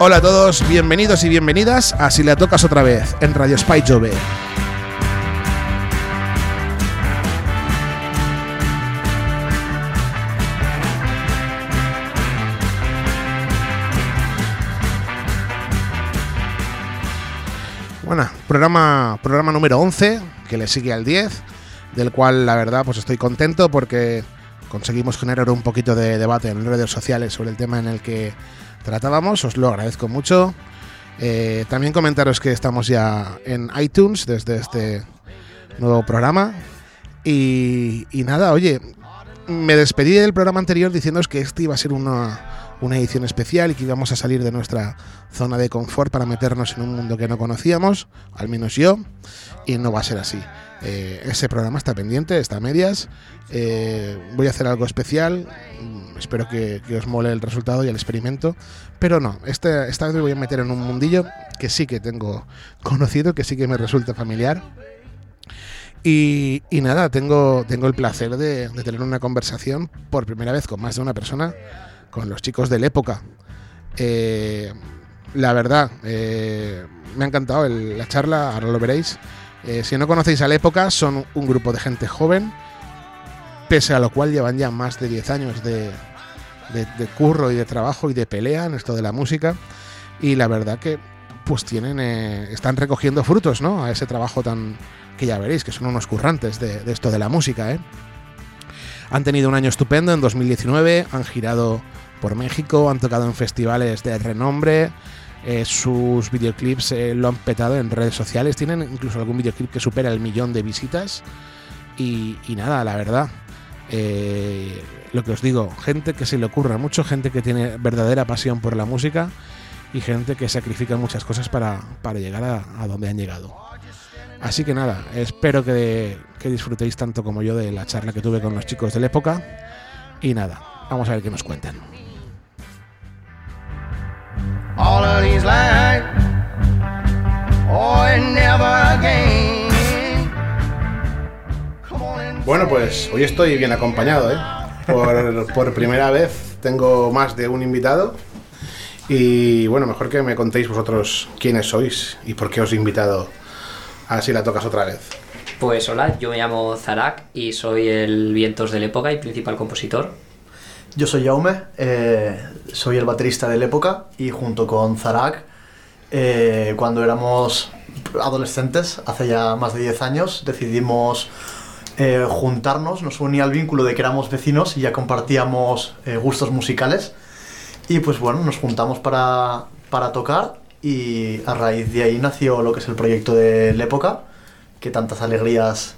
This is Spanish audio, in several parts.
Hola a todos, bienvenidos y bienvenidas a Si la tocas otra vez en Radio Spy Jove. Bueno, programa, programa número 11, que le sigue al 10, del cual la verdad pues estoy contento porque conseguimos generar un poquito de debate en redes sociales sobre el tema en el que tratábamos, os lo agradezco mucho. Eh, también comentaros que estamos ya en iTunes desde este nuevo programa. Y, nada, oye, me despedí del programa anterior diciéndoos que este iba a ser una, una edición especial y que íbamos a salir de nuestra zona de confort para meternos en un mundo que no conocíamos, al menos yo, y no va a ser así. Eh, ese programa está pendiente, está a medias. Eh, voy a hacer algo especial. mm, Espero que, os mole el resultado y el experimento. Pero no, este, esta vez me voy a meter en un mundillo que sí que tengo conocido, que sí que me resulta familiar. Y, y nada, tengo, tengo el placer de tener una conversación por primera vez con más de una persona, con los chicos de la época. Eh, la verdad, eh, me ha encantado la charla, ahora lo veréis. Eh, si no conocéis a la época, son un grupo de gente joven, pese a lo cual llevan ya más de 10 años de, de- de curro y de trabajo y de pelea en esto de la música. Y la verdad que pues tienen, eh, están recogiendo frutos, ¿no? A ese trabajo tan que ya veréis, que son unos currantes de, de esto de la música, ¿eh? Han tenido un año estupendo en 2019, han girado por México, han tocado en festivales de renombre, eh, sus videoclips eh, lo han petado en redes sociales, tienen incluso algún videoclip que supera el millón de visitas. Y, nada, la verdad, eh, lo que os digo, gente que se le ocurra mucho, gente que tiene verdadera pasión por la música y gente que sacrifica muchas cosas para, para llegar a, a donde han llegado. Así que nada, espero que, que disfrutéis tanto como yo de la charla que tuve con los chicos de la época. Y nada, vamos a ver qué nos cuentan. All of these lines. Oh, and never again. Come on and Bueno, pues hoy estoy bien acompañado, ¿eh? Por, por primera vez tengo más de un invitado. Y bueno, mejor que me contéis vosotros quiénes sois y por qué os he invitado a si la tocas otra vez. Pues hola, yo me llamo Zarak y soy el Vientos de la Época y principal compositor. Yo soy Jaume, eh, soy el baterista de la época y junto con Zarak, eh, cuando éramos adolescentes, hace ya más de 10 años, decidimos eh, juntarnos, nos unía el vínculo de que éramos vecinos y ya compartíamos eh, gustos musicales. Y pues bueno, nos juntamos para, para tocar y a raíz de ahí nació lo que es el proyecto de la época, que tantas alegrías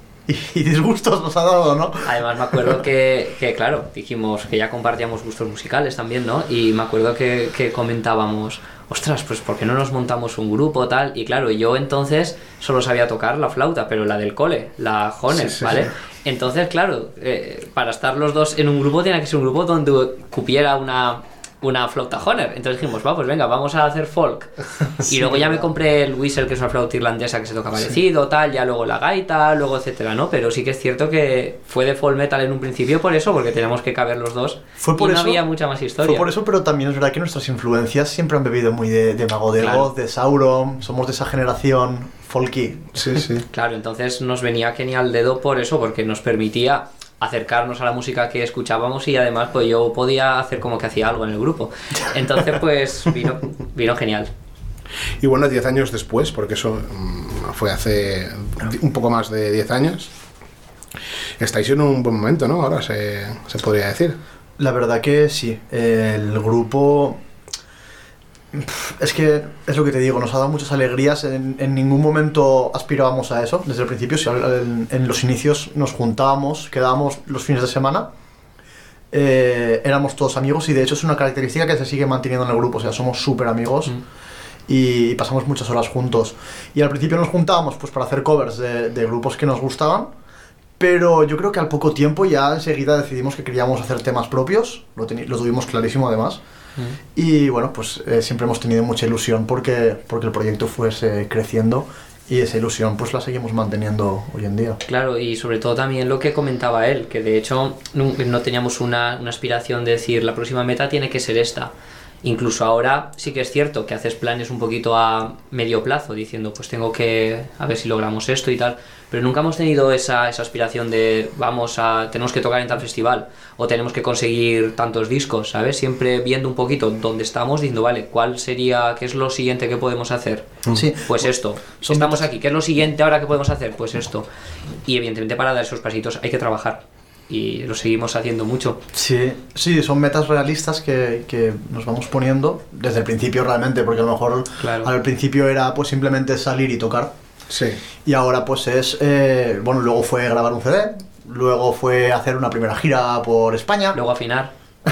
y, disgustos nos ha dado, ¿no? Además me acuerdo que, que, claro, dijimos que ya compartíamos gustos musicales también, ¿no? Y me acuerdo que, que comentábamos, ostras, pues ¿por qué no nos montamos un grupo tal? Y claro, yo entonces solo sabía tocar la flauta, pero la del cole, la Jones, Sí, sí, ¿vale? sí. Entonces, claro, eh, para estar los dos en un grupo tenía que ser un grupo donde cupiera una, una flauta Honer. Entonces dijimos, va, pues venga, vamos a hacer folk. Y luego ya me compré el whistle, que es una flauta irlandesa que se toca parecido, tal, ya luego la gaita, luego etcétera, ¿no? Pero sí que es cierto que fue de folk metal en un principio por eso, porque teníamos que caber los dos. Fue por y eso- no había mucha más historia. Fue por eso, pero también es verdad que nuestras influencias siempre han bebido muy de, de Mago de Claro. Oz, de Sauron, somos de esa generación folky. Sí, sí. Claro, entonces nos venía genial al dedo por eso, porque nos permitía acercarnos a la música que escuchábamos y además pues yo podía hacer como que hacía algo en el grupo. Entonces pues vino, vino genial. Y bueno, 10 años después, porque eso mm, fue hace un poco más de 10 años, estáis en un buen momento, ¿no? Ahora se, se podría decir. La verdad que sí, el grupo... Es que es lo que te digo, nos ha dado muchas alegrías, en, en ningún momento aspirábamos a eso, desde el principio, si en, en los inicios nos juntábamos, quedábamos los fines de semana, eh, éramos todos amigos y de hecho es una característica que se sigue manteniendo en el grupo, o sea, somos súper amigos. Mm. y pasamos muchas horas juntos. Y al principio nos juntábamos pues para hacer covers de, de grupos que nos gustaban, pero yo creo que al poco tiempo ya enseguida decidimos que queríamos hacer temas propios, lo, lo tuvimos clarísimo además. Y bueno, pues eh, siempre hemos tenido mucha ilusión porque, porque el proyecto fuese creciendo y esa ilusión pues la seguimos manteniendo hoy en día. Claro, y sobre todo también lo que comentaba él, que de hecho no, no teníamos una, una aspiración de decir la próxima meta tiene que ser esta. Incluso ahora sí que es cierto que haces planes un poquito a medio plazo, diciendo, pues tengo que a ver si logramos esto y tal, pero nunca hemos tenido esa, esa aspiración de vamos a, tenemos que tocar en tal festival o tenemos que conseguir tantos discos, ¿sabes? Siempre viendo un poquito dónde estamos, diciendo, vale, ¿cuál sería, qué es lo siguiente que podemos hacer? Sí. Pues esto, estamos aquí, ¿qué es lo siguiente ahora que podemos hacer? Pues esto. Y evidentemente para dar esos pasitos hay que trabajar y lo seguimos haciendo mucho. Sí, sí, son metas realistas que, que nos vamos poniendo desde el principio realmente, porque a lo mejor Claro. al principio era pues simplemente salir y tocar. Sí. Y ahora pues es, eh, bueno, luego fue grabar un CD, luego fue hacer una primera gira por España. Luego afinar.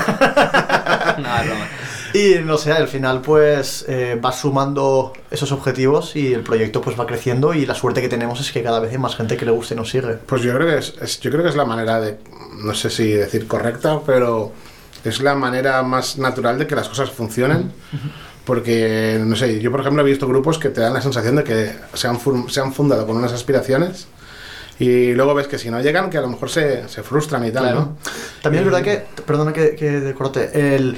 Nada, broma. Y no sé, al final pues eh, vas sumando esos objetivos y el proyecto pues va creciendo y la suerte que tenemos es que cada vez hay más gente que le guste y nos sigue. Pues yo creo que es, es- yo creo que es la manera de, no sé si decir correcta, pero es la manera más natural de que las cosas funcionen. Porque, no sé, yo por ejemplo he visto grupos que te dan la sensación de que se han, se han fundado con unas aspiraciones y luego ves que si no llegan, que a lo mejor se, se frustran y tal, Claro. ¿no? También es verdad que, perdona que, que te corte, el...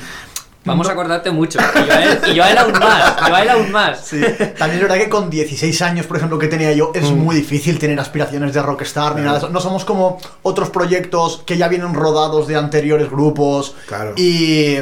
Vamos a acordarte mucho. Y yo, a él, y yo a él aún más. Yo a él aún más. Sí. También es verdad que con 16 años, por ejemplo, que tenía yo, es muy difícil tener aspiraciones de rockstar ni nada de eso. No somos como otros proyectos que ya vienen rodados de anteriores grupos. Claro. Y,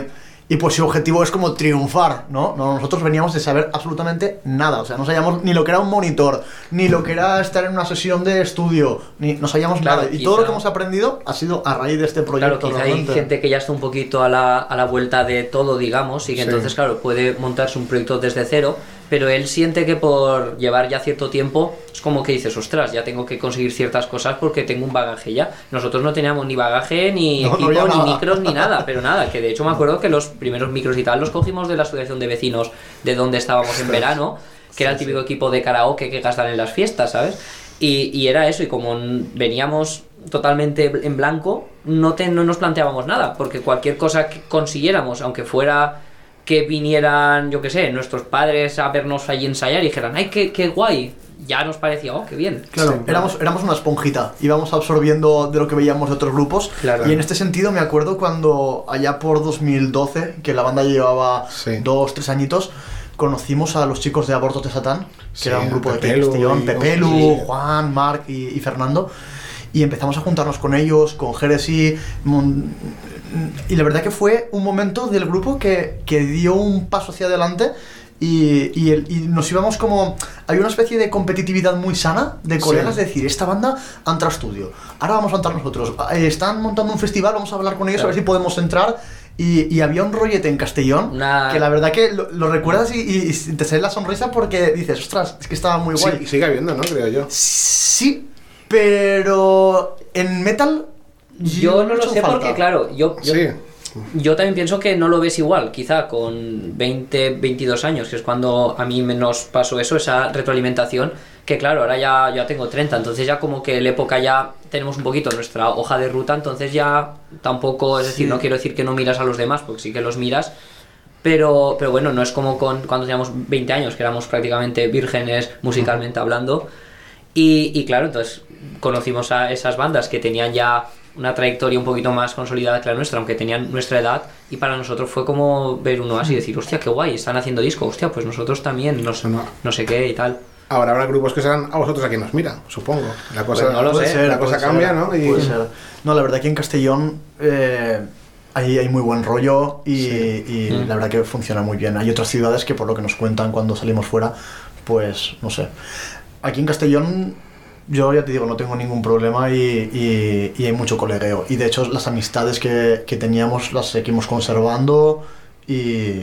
y pues su objetivo es como triunfar, ¿no? No, Nosotros veníamos de saber absolutamente nada. O sea, no sabíamos ni lo que era un monitor, ni lo que era estar en una sesión de estudio, ni no sabíamos Claro, nada. Y quizá- todo lo que hemos aprendido ha sido a raíz de este proyecto. Claro, quizá hay gente que ya está un poquito a la, a la vuelta de todo, digamos, y que Sí. entonces, claro, puede montarse un proyecto desde cero, pero él siente que por llevar ya cierto tiempo es como que dices, ostras, ya tengo que conseguir ciertas cosas porque tengo un bagaje ya. Nosotros no teníamos ni bagaje, ni No, equipo, ni nada. micros, ni nada, pero nada, que de hecho me acuerdo que los primeros micros y tal los cogimos de la asociación de vecinos de donde estábamos en verano, que era el típico equipo de karaoke que gastan en las fiestas, ¿sabes? Y, y era eso, y como veníamos totalmente en blanco, no, te- no nos planteábamos nada, porque cualquier cosa que consiguiéramos, aunque fuera que vinieran, yo qué sé, nuestros padres a vernos allí ensayar y dijeran, ¡ay, qué, qué guay! Ya nos parecía, ¡oh, qué bien! Claro, Sí. éramos, éramos una esponjita, íbamos absorbiendo de lo que veíamos de otros grupos. Claro. Y en este sentido me acuerdo cuando allá por 2012, que la banda llevaba Sí. dos, tres añitos, conocimos a los chicos de Abortos de Satán, que Sí, era un grupo de Pepelu Castellón, y- Pepelu. Juan, Marc y, y Fernando. Y empezamos a juntarnos con ellos, con Jeresi. Y la verdad que fue un momento del grupo que, que dio un paso hacia adelante y, y, el- y nos íbamos como... Hay una especie de competitividad muy sana de colegas, Sí. de decir, esta banda ha entrado a estudio, ahora vamos a entrar nosotros, Eh, están montando un festival, vamos a hablar con ellos a ver Claro. si podemos entrar. Y, y había un rollete en Castellón Una- que la verdad que lo, lo recuerdas y te sale la sonrisa porque dices, ostras, es que estaba muy guay. Sí, sigue habiendo, ¿no? Creo yo. Sí, pero en metal Yo no lo sé falta. porque, claro, yo, yo, Sí. yo también pienso que no lo ves igual, quizá con 20, 22 años, que es cuando a mí menos pasó eso, esa retroalimentación, que claro, ahora ya, ya tengo 30, entonces ya como que en la época ya tenemos un poquito nuestra hoja de ruta, entonces ya tampoco, es decir, Sí. no quiero decir que no miras a los demás, porque sí que los miras, pero, pero bueno, no es como con, cuando teníamos 20 años, que éramos prácticamente vírgenes musicalmente hablando. Y, y claro, entonces conocimos a esas bandas que tenían ya una trayectoria un poquito más consolidada que la nuestra, aunque tenían nuestra edad, y para nosotros fue como ver uno así y decir, hostia, qué guay, están haciendo disco, hostia, pues nosotros también, no sé, No. no sé qué y tal. Ahora habrá grupos que serán a vosotros a quien nos mira, supongo. La cosa, Pues no lo Puede sé, ser, la cosa ser, cambia, ¿no? Y- puede ser. No, la verdad que en Castellón eh, hay, hay muy buen rollo y, Sí. y Mm. la verdad que funciona muy bien. Hay otras ciudades que por lo que nos cuentan cuando salimos fuera, pues no sé. Aquí en Castellón yo ya te digo, no tengo ningún problema y, y- y hay mucho colegueo. Y de hecho las amistades que, que teníamos las seguimos conservando y...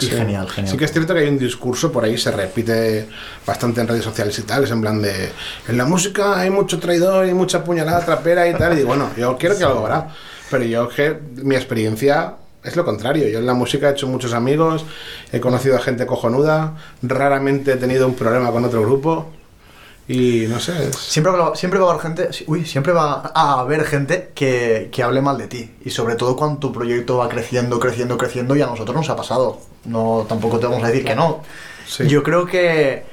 Y Sí. genial, genial. Sí que es cierto que hay un discurso por ahí, se repite bastante en redes sociales y tal, es en plan de, en la música hay mucho traidor y mucha puñalada trapera y tal, y digo, bueno, yo quiero que algo habrá, pero yo que mi experiencia es lo contrario, yo en la música he hecho muchos amigos, he conocido a gente cojonuda, raramente he tenido un problema con otro grupo y no sé, es- Siempre va, siempre va a haber gente, uy, siempre va a haber gente que, que hable mal de ti. Y sobre todo cuando tu proyecto va creciendo, creciendo, creciendo, y a nosotros nos ha pasado. No, tampoco te vamos a decir que no. Sí. Yo creo que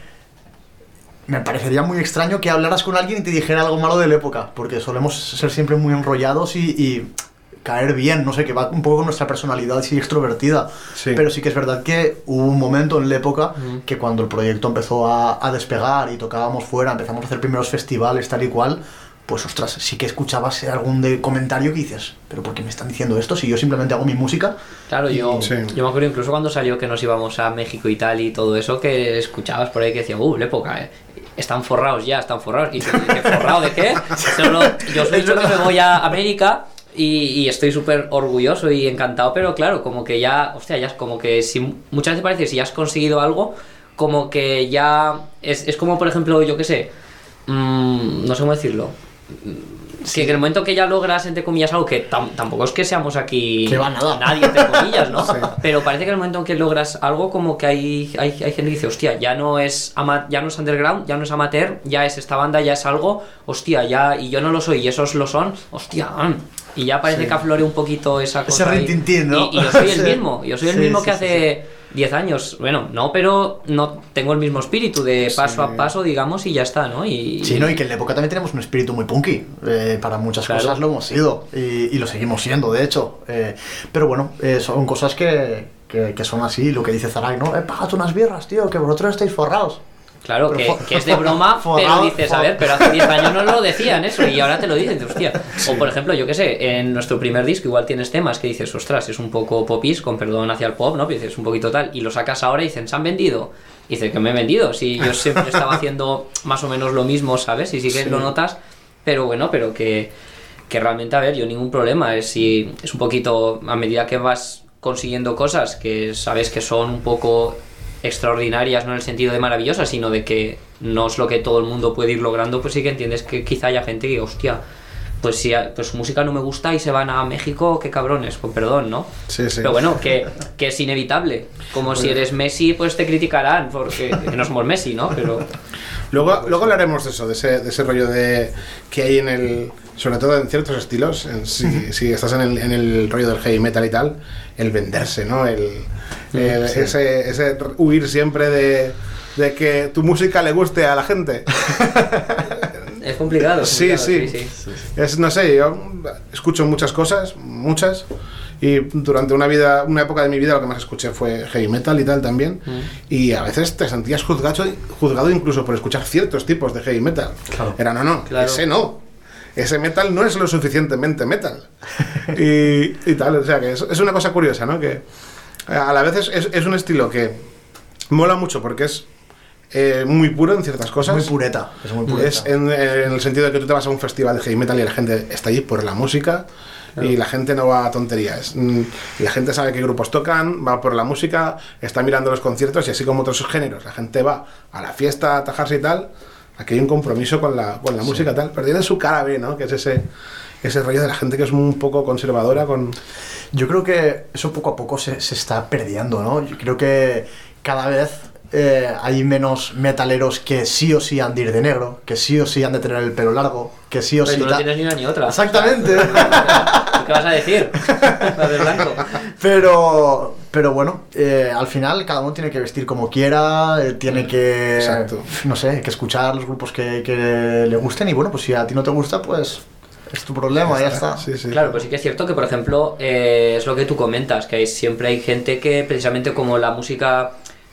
me parecería muy extraño que hablaras con alguien y te dijera algo malo de la época, porque solemos ser siempre muy enrollados y, y caer bien, no sé, que va un poco con nuestra personalidad así extrovertida. Sí. Pero sí que es verdad que hubo un momento en la época Mm. que cuando el proyecto empezó a, a despegar y tocábamos fuera, empezamos a hacer primeros festivales tal y cual, pues ostras, sí que escuchabas algún de comentario que dices, pero ¿por qué me están diciendo esto si yo simplemente hago mi música? Claro, yo, Sí. yo me acuerdo incluso cuando salió que nos íbamos a México y tal y todo eso, que escuchabas por ahí que decía, uh, la época, eh, están forrados ya, están forrados. Y ¿qué forrado de qué? Solo, yo os he dicho que me voy a América y, estoy súper orgulloso y encantado, pero claro, como que ya, hostia, ya es como que si muchas veces parece si ya has conseguido algo, como que ya es, es como por ejemplo, yo qué sé, mm, no sé cómo decirlo. Que en el momento que ya logras, entre comillas, algo que tam- tampoco es que seamos aquí Que va nada. nadie, entre comillas, ¿no? Pero parece que en el momento en que logras algo, como que hay, hay, hay gente que dice, hostia, ya no es ama- ya no es underground, ya no es amateur, ya es esta banda, ya es algo, hostia, ya, y yo no lo soy, y esos lo son, hostia, mm. y ya parece que aflore un poquito esa cosa. ahí. rintintín, ¿no? Y, y yo soy el Sí. mismo, yo soy el Sí, mismo sí, que sí, hace 10 años, bueno, no, pero no tengo el mismo espíritu de paso Sí. a paso, digamos, y ya está, ¿no? Y, Sí, ¿no? Y que en la época también tenemos un espíritu muy punky. eh, para muchas Claro. cosas lo hemos sido y, y lo seguimos siendo, de hecho. eh, pero bueno, eh, son cosas que, que, que son así. Lo que dice Zarak, ¿no? Eh, págate unas birras, tío, que vosotros estáis forrados. Claro, que, es de broma, pero dices, a ver, pero hace 10 años no lo decían eso y ahora te lo dicen, hostia. O por ejemplo, yo qué sé, en nuestro primer disco igual tienes temas que dices, ostras, es un poco popis, con perdón hacia el pop, ¿no? Pero dices, un poquito tal, y lo sacas ahora y dicen, ¿se han vendido? Y dices, que me he vendido, si yo siempre estaba haciendo más o menos lo mismo, ¿sabes? Y sí que Sí. lo notas, pero bueno, pero que, que realmente, a ver, yo ningún problema, es si es un poquito, a medida que vas consiguiendo cosas que sabes que son un poco extraordinarias, no en el sentido de maravillosas, sino de que no es lo que todo el mundo puede ir logrando, pues sí que entiendes que quizá haya gente que, hostia, pues si pues su música no me gusta y se van a México, qué cabrones, con perdón, ¿no? Sí, sí. Pero bueno, que, que es inevitable. Como si eres Messi, pues te criticarán, porque que no somos Messi, ¿no? Pero Luego, luego hablaremos de eso, de ese, de ese rollo de que hay en el. Sobre todo en ciertos estilos, en- si, si estás en el, en el rollo del heavy metal y tal, el venderse, ¿no? El, el- ese, ese huir siempre de, de que tu música le guste a la gente. es complicado. es Sí, sí. Es, no sé, yo escucho muchas cosas, muchas, y durante una vida, una época de mi vida lo que más escuché fue heavy metal y tal también, Mm. y a veces te sentías juzgado, juzgado incluso por escuchar ciertos tipos de heavy metal. Claro. Era, no, no, Claro. ese no. Ese metal no es lo suficientemente metal. y, y tal, o sea que es, es una cosa curiosa, ¿no? Que a la vez es, es- es un estilo que mola mucho porque es eh, muy puro en ciertas cosas. muy pureta. Es muy pureta. Es en, en el sentido de que tú te vas a un festival de heavy metal y la gente está allí por la música y la gente no va a tonterías. Mm, La gente sabe qué grupos tocan, va por la música, está mirando los conciertos y así como otros géneros. La gente va a la fiesta a atajarse y tal. Aquí hay un compromiso con la, con la música tal. Pero tiene su cara B, ¿no? Que es ese, ese rollo de la gente que es un poco conservadora con... Yo creo que eso poco a poco se, se está perdiendo, ¿no? Yo creo que cada vez eh, hay menos metaleros que sí o sí han de ir de negro, que sí o sí han de tener el pelo largo, que sí o Pero sí... tú no tienes ni una ni otra. Exactamente. ¿Qué vas a decir? La de blanco. Pero, pero bueno, eh, al final cada uno tiene que vestir como quiera, eh, tiene que, Exacto. no sé, que escuchar los grupos que, que le gusten y bueno, pues si a ti no te gusta, pues es tu problema, ya está. Sí, sí. Claro, pues sí que es cierto que, por ejemplo, eh, es lo que tú comentas, que hay- siempre hay gente que, precisamente como la música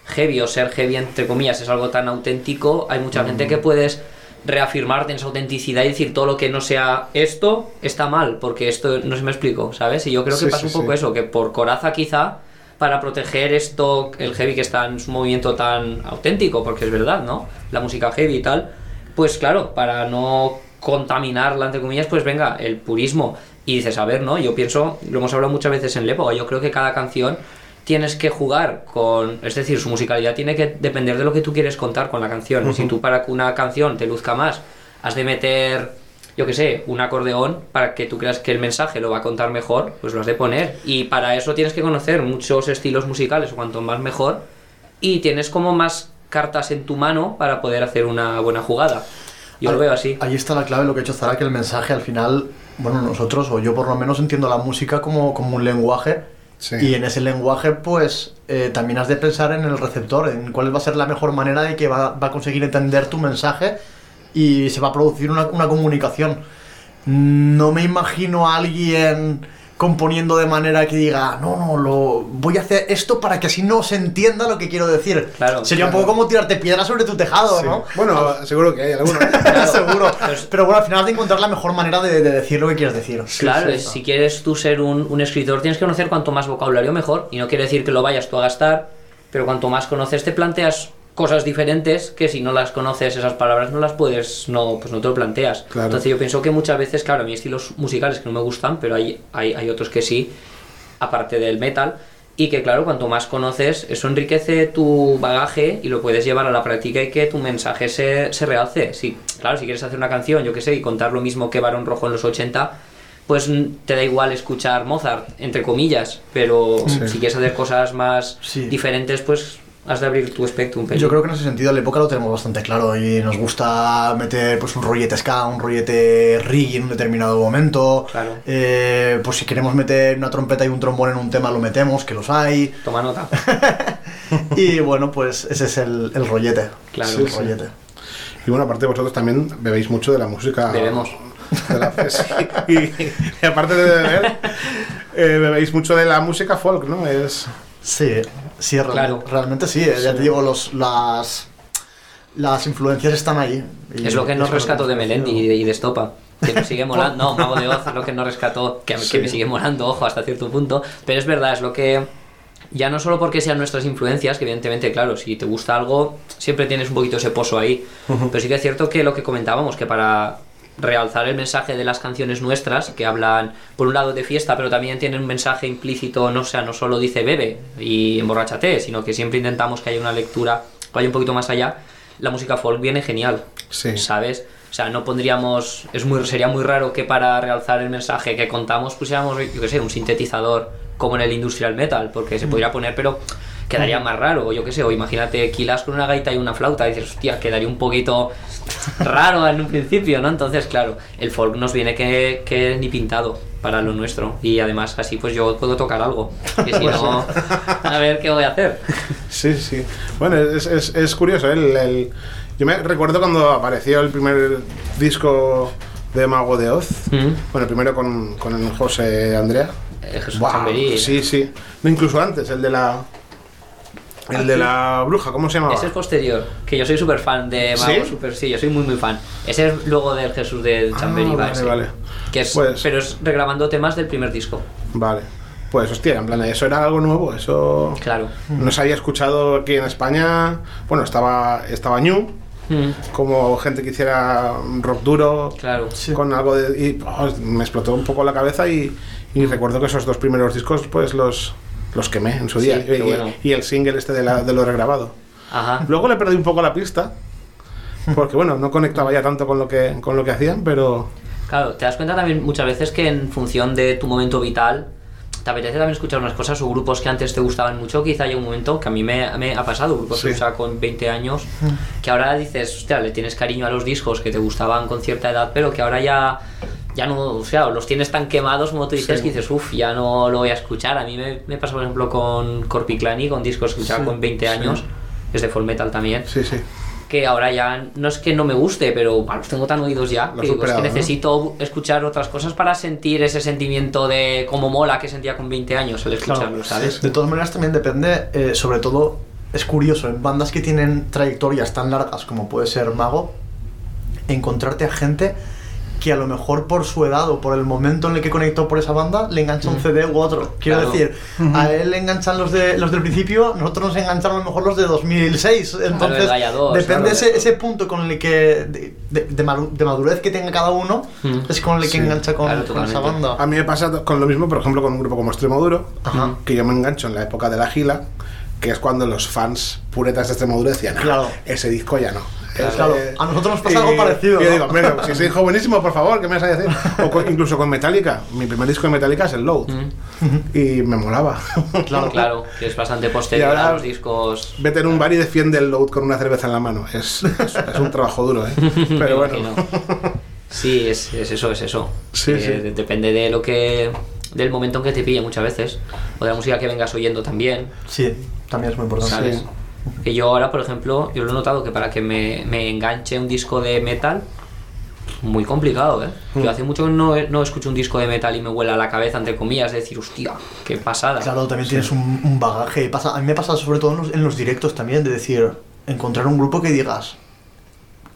heavy o ser heavy, entre comillas, es algo tan auténtico, hay mucha gente que puedes reafirmarte en esa autenticidad y decir todo lo que no sea esto está mal, porque esto no se me explico, ¿sabes? Y yo creo que Sí, pasa sí, un poco sí. eso, que por coraza quizá, para proteger esto, el heavy que está en su movimiento tan auténtico, porque es verdad, ¿no? La música heavy y tal, pues claro, para no contaminarla, entre comillas, pues venga, el purismo. Y dices, a ver, ¿no? Yo pienso, lo hemos hablado muchas veces en Lepo, yo creo que cada canción tienes que jugar con, es decir, su musicalidad tiene que depender de lo que tú quieres contar con la canción. Si tú para que una canción te luzca más, has de meter, yo qué sé, un acordeón para que tú creas que el mensaje lo va a contar mejor, pues lo has de poner. Y para eso tienes que conocer muchos estilos musicales, cuanto más mejor, y tienes como más cartas en tu mano para poder hacer una buena jugada. Yo lo veo así. Ahí está la clave, lo que ha hecho Zara, que el mensaje al final, bueno, nosotros, o yo por lo menos entiendo la música como, como un lenguaje. Y en ese lenguaje, pues, eh, también has de pensar en el receptor, en cuál va a ser la mejor manera de que va, va a conseguir entender tu mensaje y se va a producir una, una comunicación. No me imagino a alguien componiendo de manera que diga, no, no, lo voy a hacer esto para que así no se entienda lo que quiero decir. Claro, Sería un poco como tirarte piedras sobre tu tejado, Sí. ¿no? Bueno, seguro que hay alguno. Seguro. Pues- Pero bueno, al final has de encontrar la mejor manera de, de decir lo que quieres decir. Claro, Sí, es- sí. si quieres tú ser un, un escritor, tienes que conocer cuanto más vocabulario mejor. Y no quiere decir que lo vayas tú a gastar, pero cuanto más conoces, te planteas cosas diferentes que si no las conoces, esas palabras no las puedes, no, pues no te lo planteas. Claro. Entonces yo pienso que muchas veces, claro, a mí hay estilos musicales que no me gustan, pero hay, hay, hay otros que sí, aparte del metal. Y que claro, cuanto más conoces, eso enriquece tu bagaje y lo puedes llevar a la práctica y que tu mensaje se, se realce. Sí, claro, si quieres hacer una canción, yo qué sé, y contar lo mismo que Barón Rojo en los 80, pues te da igual escuchar Mozart, entre comillas, pero Sí. si quieres hacer cosas más Sí. diferentes, pues has de abrir tu espectro un pelín. Yo creo que en ese sentido la época lo tenemos bastante claro y nos gusta meter pues un rollete ska, un rollete reggae en un determinado momento. Claro. Eh, pues si queremos meter una trompeta y un trombón en un tema lo metemos, que los hay. Toma nota. Y bueno, pues ese es el, el rollete. Claro. el Sí, sí. rollete. Y bueno, aparte vosotros también bebéis mucho de la música. Bebemos. de la- sí, y, y aparte de beber, eh, bebéis mucho de la música folk, ¿no? Es. Sí, sí, Claro. realmente sí. eh, Ya te digo, los, las, las influencias están ahí. Y Es lo que nos es rescató de Melendi y de Estopa. Que me sigue molando. No, Mago de Oz es lo que nos rescató, que, que me sigue molando, ojo, hasta cierto punto. Pero es verdad, es lo que. Ya no solo porque sean nuestras influencias, que evidentemente, claro, si te gusta algo, siempre tienes un poquito ese pozo ahí. Pero sí que es cierto que lo que comentábamos, que para realzar el mensaje de las canciones nuestras, que hablan por un lado de fiesta, pero también tienen un mensaje implícito, no o sea, no solo dice bebe y emborráchate, sino que siempre intentamos que haya una lectura que vaya un poquito más allá. La música folk viene genial. Sí. ¿sabes? O sea, no pondríamos, es muy, sería muy raro que para realzar el mensaje que contamos pusiéramos, yo qué sé, un sintetizador como en el industrial metal, porque se podría poner, pero quedaría más raro, o yo qué sé, o imagínate Kilas con una gaita y una flauta, y dices, hostia, quedaría un poquito raro en un principio, ¿no? Entonces, claro, el folk nos viene que, que ni pintado para lo nuestro, y además así pues yo puedo tocar algo, que si no, a ver qué voy a hacer. Sí, sí. Bueno, es, es, es curioso. ¿eh? El, el- yo me recuerdo cuando apareció el primer disco de Mago de Oz. Mm. Bueno, primero con, con el José Andrea. Eh, Jesús Chamberí. Sí, sí. No, incluso antes, el de la. El de la bruja, ¿cómo se llamaba? Ese es posterior, que yo soy súper fan de Mago, ¿Sí? super, sí, yo soy muy muy fan. Ese es luego del Jesús del Chamberí, Ah, va, vale, ese. vale. Que es, Pues- pero es regrabando temas del primer disco, Vale. Pues hostia, en plan, eso era algo nuevo, eso claro. no se había escuchado aquí en España. Bueno, estaba estaba New, Mm, como gente que hiciera rock duro, claro. Sí. con algo de y oh, me explotó un poco la cabeza y, y recuerdo que esos dos primeros discos pues los los quemé en su Sí, día qué y, bueno. y el single este de, la- de lo regrabado. Ajá. Luego le perdí un poco la pista. Porque bueno, no conectaba ya tanto con lo que con lo que hacían, pero Claro, te das cuenta también muchas veces que en función de tu momento vital, te apetece también escuchar unas cosas o grupos que antes te gustaban mucho, quizá haya un momento que a mí me, me ha pasado, grupos que Sí. usaba con 20 años, que ahora dices, hostia, le tienes cariño a los discos que te gustaban con cierta edad, pero que ahora ya, ya no, o sea, los tienes tan quemados como tú dices, Sí. que dices, uff, ya no lo voy a escuchar. A mí me, me pasa, por ejemplo, con Corpiclani, con discos que escuchaba Sí, con 20 sí. años, es de Full Metal también sí, sí. que ahora ya no es que no me guste, pero bah, los tengo tan oídos ya que, digo, es que necesito escuchar otras cosas para sentir ese sentimiento de cómo mola que sentía con 20 años al escucharlo, Claro. ¿sabes? De todas maneras también depende, eh, sobre todo es curioso, en bandas que tienen trayectorias tan largas como puede ser Mago, encontrarte a gente que a lo mejor por su edad o por el momento en el que conectó por esa banda le engancha un CD u otro. Quiero Claro. decir, a él le enganchan los de los del principio, nosotros nos engancharon a lo mejor los de 2006. Entonces, 2, depende claro. ese, ese punto con el que de, de- madurez que tenga cada uno, Mm. es con el que Sí. engancha con, Claro, con esa banda. A mí me pasa con lo mismo, por ejemplo, con un grupo como Extremoduro, Ajá. que yo me engancho en la época de la gila, que es cuando los fans puretas de Extremoduro decían, "Ah, Claro. ese disco ya no. Claro. Ese- Claro, a nosotros nos pasa algo parecido, y yo ¿no? digo, "Hombre, si soy buenísimo, por favor, ¿qué me vas a decir? O con- incluso con Metallica. Mi primer disco de Metallica es el Load. Mm. Y me molaba. Claro, claro, que es bastante posterior Y ahora- a los discos. Vete en un bar y defiende el Load con una cerveza en la mano. Es, es, es un trabajo duro, ¿eh? me Pero bueno. imagino. Sí, es, es eso, es eso. Sí, Que sí. de- Depende de lo que. del momento en que te pille muchas veces. O de la música que vengas oyendo también. Sí, también es muy importante. ¿sabes? Sí. Que yo ahora, por ejemplo, yo lo he notado que para que me, me enganche un disco de metal, muy complicado, ¿eh? Mm. Yo hace mucho que no, no escucho un disco de metal y me huela la cabeza, entre comillas, de decir, hostia, qué pasada. Claro, también tienes un, un bagaje. Pasa, a mí me pasa sobre todo en los, en los directos también, de decir, encontrar un grupo que digas,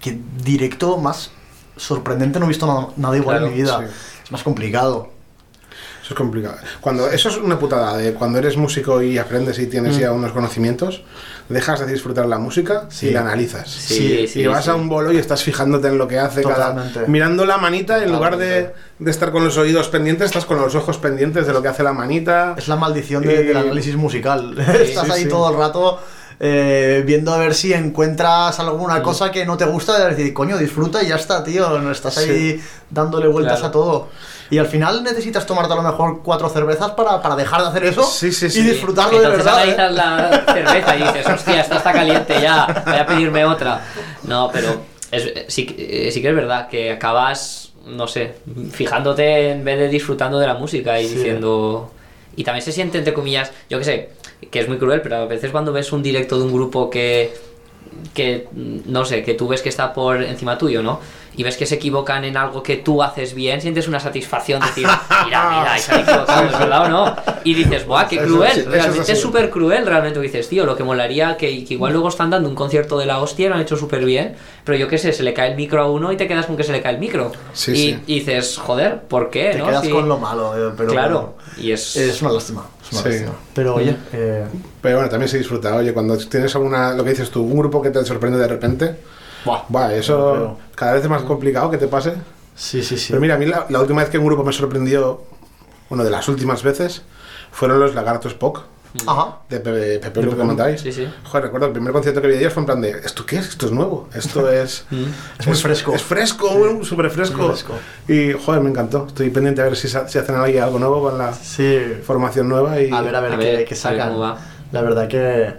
que directo más sorprendente no he visto nada, nada igual Claro, en mi vida. sí. Es más complicado. Eso es complicado. Cuando, eso es una putada, de cuando eres músico y aprendes y tienes Mm. ya unos conocimientos, dejas de disfrutar la música Sí. y la analizas. Sí, sí, y vas a un bolo y estás fijándote en lo que hace cada... Mirando la manita, en lugar de, de estar con los oídos pendientes, estás con los ojos pendientes de lo que hace la manita. Es la maldición de- del análisis musical. Estás ahí todo el rato eh, viendo a ver si encuentras alguna Mm. cosa que no te gusta y decir, coño, disfruta y ya está, tío. No Estás ahí dándole vueltas Claro. a todo. Y al final necesitas tomarte a lo mejor cuatro cervezas para, para dejar de hacer eso Sí, sí, sí. y disfrutarlo de Entonces verdad. ¿eh? la cerveza y dices, hostia, esta está caliente ya, voy a pedirme otra. No, pero es, sí, que- eh, sí que es verdad que acabas, no sé, fijándote en vez de disfrutando de la música y Sí. diciendo... Y también se siente, entre comillas, yo qué sé, que es muy cruel, pero a veces cuando ves un directo de un grupo que, que, no sé, que tú ves que está por encima tuyo, ¿no? Y ves que se equivocan en algo que tú haces bien, sientes una satisfacción de decir, mira, mira, y se han equivocado, ¿es verdad o no? Y dices, ¡buah, qué cruel! es- eso es Realmente es súper cruel, realmente dices, tío, lo que molaría, que, que igual luego están dando un concierto de la hostia, lo han hecho súper bien, pero yo qué sé, se le cae el micro a uno y te quedas con que se le cae el micro. Sí, y, sí. y dices, joder, ¿por qué? Te no? quedas Si- con lo malo, eh, pero Claro, bueno, y es... es una lástima. Es una Sí. lástima. Pero oye, eh, Pero bueno, también se disfruta. Oye, cuando tienes alguna, lo que dices tú, un grupo que te sorprende de repente, buah, va, eso Pero- cada vez es más complicado que te pase. sí, sí, sí. Pero mira, a mí la, la última vez que un grupo me sorprendió, bueno, de las últimas veces, fueron los Lagartos POC. Ajá. De Pepe, Pepe Lu, comentáis. Sí, sí. Joder, recuerdo el primer concierto que vi de ellos fue en plan de, ¿esto qué es? Esto es nuevo. Esto es... Mm. Es muy fresco. Es fresco, uh, súper fresco. Fresco. Y, joder, me encantó. Estoy pendiente a ver si, si hacen ahí algo nuevo con la Sí. formación nueva y... A ver, a ver, A qué, ver, qué a ver sacan. La verdad que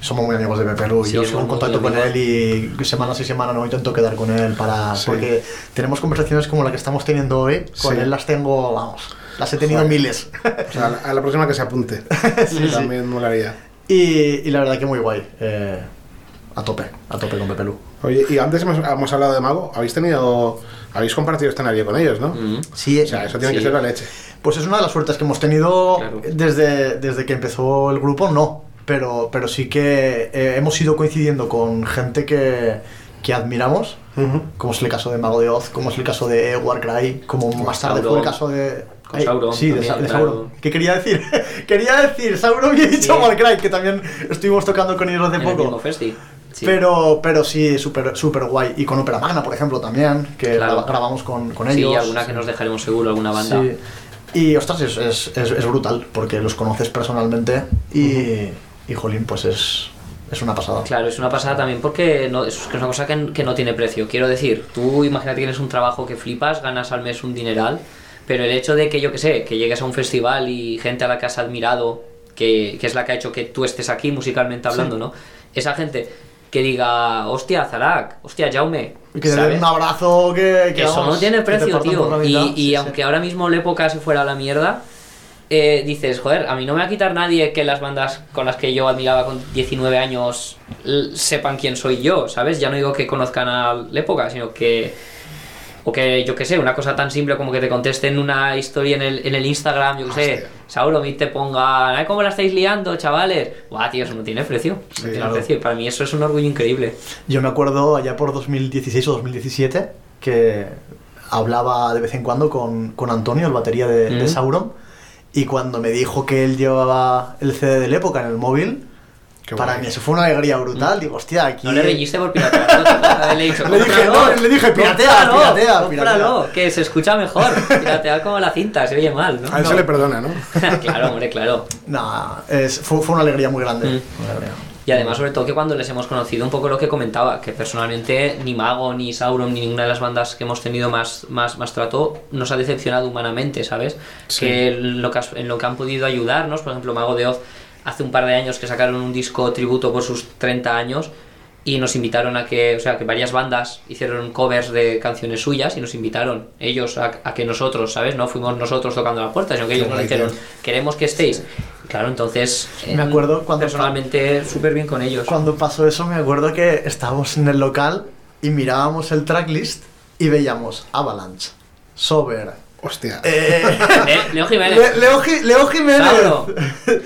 somos muy amigos de Pepe Lu. Sí, Yo sigo en contacto con él y semana sí semana no intento quedar con él para Sí. porque tenemos conversaciones como la que estamos teniendo hoy. Con Sí. él las tengo, vamos, las he tenido Joder. miles. O sea, a la, próxima que se apunte. Sí, sí. También molaría. y, y la verdad que muy guay. eh, a tope, a tope con Pepe Lu. Oye, y antes hemos, hemos hablado de Mago. Habéis tenido... Habéis compartido escenario con ellos, ¿no? Mm. Sí, O sea, eso tiene que Sí. ser la leche. Pues es una de las suertes que hemos tenido Claro. desde, desde que empezó el grupo, no. Pero, pero sí que eh, hemos ido coincidiendo con gente que, que admiramos, Ujú. como es el caso de Mago de Oz, como es el caso de Warcry, como más tarde fue el Sauron. caso de... Con Ay, Sauron Sí, de, también, Sa- de claro. Sauron. ¿Qué quería decir? quería decir Sauron y he dicho Sí. Warcry, que también estuvimos tocando con ellos hace En el poco. mismo festi. Sí. Pero, pero sí, súper super guay. Y con Opera Magna, por ejemplo, también, que Claro. graba- grabamos con, con Sí, ellos. alguna que nos dejaremos seguro, alguna banda. Sí. Y ostras, es, es, es, es brutal, porque los conoces personalmente y, y jolín, pues es, es una pasada. Claro, es una pasada también porque no, es una cosa que, que no tiene precio. Quiero decir, tú imagínate que tienes un trabajo que flipas, ganas al mes un dineral, pero el hecho de que yo que sé, que llegues a un festival y gente a la que has admirado, que, que es la que ha hecho que tú estés aquí musicalmente hablando, ¿no? Esa gente que diga, hostia, Zarak, hostia, Jaume, que te den un abrazo que, que Eso vamos, no tiene precio, tío. Y, mitad. y Sí, sí. aunque ahora mismo la época se fuera a la mierda, eh, dices, joder, a mí no me va a quitar nadie que las bandas con las que yo admiraba con 19 años sepan quién soy yo, ¿sabes? Ya no digo que conozcan a la época, sino que. O que, yo qué sé, una cosa tan simple como que te contesten una historia en el, en el Instagram, yo qué sé, y te pongan, "Ay, ¿cómo la estáis liando, chavales? Buah, tío, eso no tiene precio. no Sí, tiene claro. precio. Y para mí eso es un orgullo increíble. Yo me acuerdo allá por 2016 o 2017 que hablaba de vez en cuando con, con Antonio, el batería de, de. Sauron, y cuando me dijo que él llevaba el CD de la época en el móvil, Qué para guay. mí eso fue una alegría brutal. Digo, hostia, aquí. No le reñiste por piratearlo, chaval. Le he dicho, Le dije, "Cómpralo, no, le dije, piratea, cómpralo, piratea, cómpralo, que se escucha mejor. Piratear como la cinta, se oye mal, ¿no? A él se le perdona, ¿no? claro, hombre, claro. Nah, es, fue, fue una alegría muy grande. Mm. una alegría. Y además, sobre todo que cuando les hemos conocido, un poco lo que comentaba, que personalmente ni Mago, ni Sauron, ni ninguna de las bandas que hemos tenido más, más, más trato nos ha decepcionado humanamente, ¿sabes? Sí. Que en lo que, has- en lo que han podido ayudarnos, por ejemplo, Mago de Oz, hace un par de años que sacaron un disco tributo por sus 30 años y nos invitaron a que, o sea, que varias bandas hicieron covers de canciones suyas y nos invitaron ellos a, a que nosotros, ¿sabes? No fuimos nosotros tocando la puerta, sino que ellos nos dijeron, queremos que estéis. Claro, entonces, Me eh, acuerdo cuando- personalmente súper bien con ellos. Cuando pasó eso, me acuerdo que estábamos en el local y mirábamos el tracklist y veíamos Avalanche, Sober, Hostia. eh, Le- Leo Jiménez. Le- Leo, Leo Jiménez, Sauro.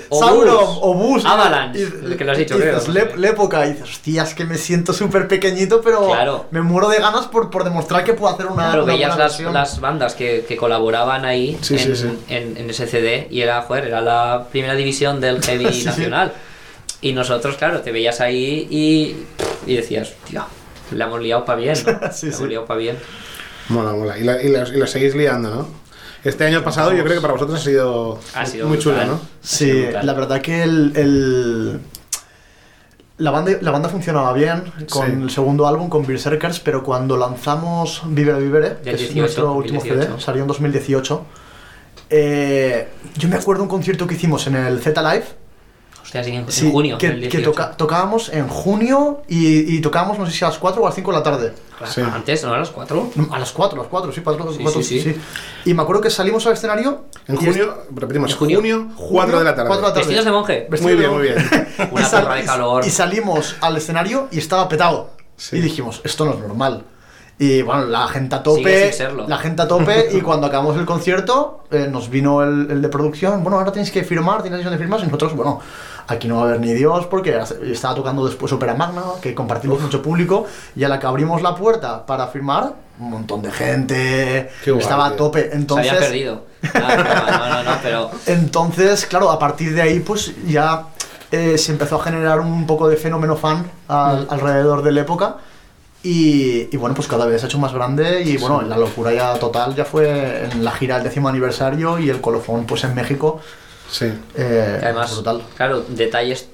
Sauron, Obús. Avalanche, y- el que lo has dicho, y creo, dices, no "Le- sé". Lépoca, y dices, hostia, es que me siento súper pequeñito, pero Claro. me muero de ganas por, por demostrar que puedo hacer una. Pero una veías las, versión". las bandas que, que colaboraban ahí Sí, en, sí, sí. En, en ese CD y era, joder, era la primera división del heavy Sí, sí. nacional. Y nosotros, claro, te veías ahí y, y decías, tío, le hemos liado para bien, ¿no? Sí, le sí. hemos liado para bien. Mola, mola. Y, la- y y lo seguís liando, ¿no? Este año pasado yo creo que para vosotros ha sido, Ha sido muy chulo, brutal. ¿no? Ha Sí, la verdad que el, el- la, banda, la banda funcionaba bien con Sí. el segundo álbum, con Berserkers, pero cuando lanzamos Vivere Vivere, que Del es 18, nuestro último 2018. CD, salió en 2018, eh, yo me acuerdo un concierto que hicimos en el Z Live, Hostia, sí, en, en sí, junio que, que 18. toca- tocábamos en junio y, y tocábamos no sé si a las 4 o a las 5 de la tarde. Sí. Antes, ¿no? A las 4. A las 4, a las 4, sí, para las Sí, 4, sí, sí. Y me acuerdo que salimos al escenario. En junio, repetimos, en junio. junio, 4 de la tarde. cuatro de la tarde. Vestidos de monje. Vestido Muy bien, muy bien. Una sal- de calor. Y salimos al escenario y estaba petado. Sí. Y dijimos, esto no es normal. Y bueno, la gente a tope. La gente a tope. y cuando acabamos el concierto, eh, nos vino el, el de producción. Bueno, ahora tenéis que firmar, tienes sesión de firmas. Y nosotros, bueno, aquí no va a haber ni Dios porque estaba tocando después Opera Magna, que compartimos mucho público. Y a la que abrimos la puerta para firmar, un montón de gente. Qué guay, estaba a tope. Se Entonces, había perdido. Ah, no, no, no, pero entonces, claro, a partir de ahí, pues ya eh, se empezó a generar un poco de fenómeno fan al- Mm. alrededor de la época. Y, y bueno, pues cada vez se ha hecho más grande y bueno, la locura ya total ya fue en la gira del décimo aniversario y el colofón pues en México. Sí. eh, además, brutal. claro, detalles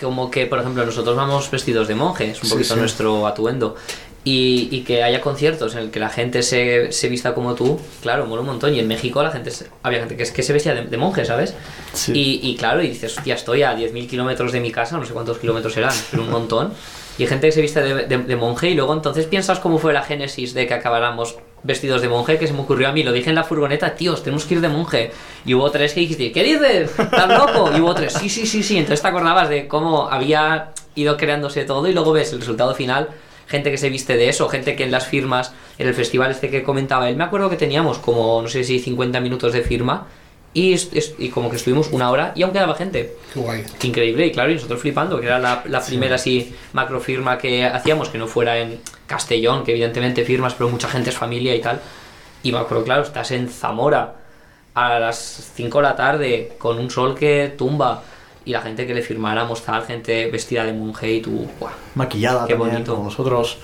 como que, por ejemplo, nosotros vamos vestidos de monjes, un Sí, poquito sí. nuestro atuendo. Y, y que haya conciertos en el que la gente se, se vista como tú, claro, mola un montón. Y en México la gente se- había gente que, es- que se vestía de, de monje, ¿sabes? Sí. Y, y claro, y dices, hostia, estoy a 10.000 kilómetros de mi casa, no sé cuántos kilómetros serán, pero un montón. Y hay gente que se viste de, de- de monje y luego entonces piensas cómo fue la génesis de que acabáramos vestidos de monje, que se me ocurrió a mí, lo dije en la furgoneta, tíos, tenemos que ir de monje. Y hubo tres que dijiste, ¿qué dices? ¿Estás loco? Y hubo tres, sí, sí, sí, sí. Entonces te acordabas de cómo había ido creándose todo y luego ves el resultado final, gente que se viste de eso, gente que en las firmas, en el festival este que comentaba él, me acuerdo que teníamos como, no sé si 50 minutos de firma y, y como que estuvimos una hora y aún quedaba gente. Qué guay. Increíble, y claro, y nosotros flipando, que era la, la primera así macro firma que hacíamos, que no fuera en Castellón, que evidentemente firmas, pero mucha gente es familia y tal. Y me acuerdo, claro, estás en Zamora a las 5 de la tarde con un sol que tumba y la gente que le firmáramos tal, gente vestida de monje y tú, ¡buah! Maquillada Qué también, bonito. como nosotros.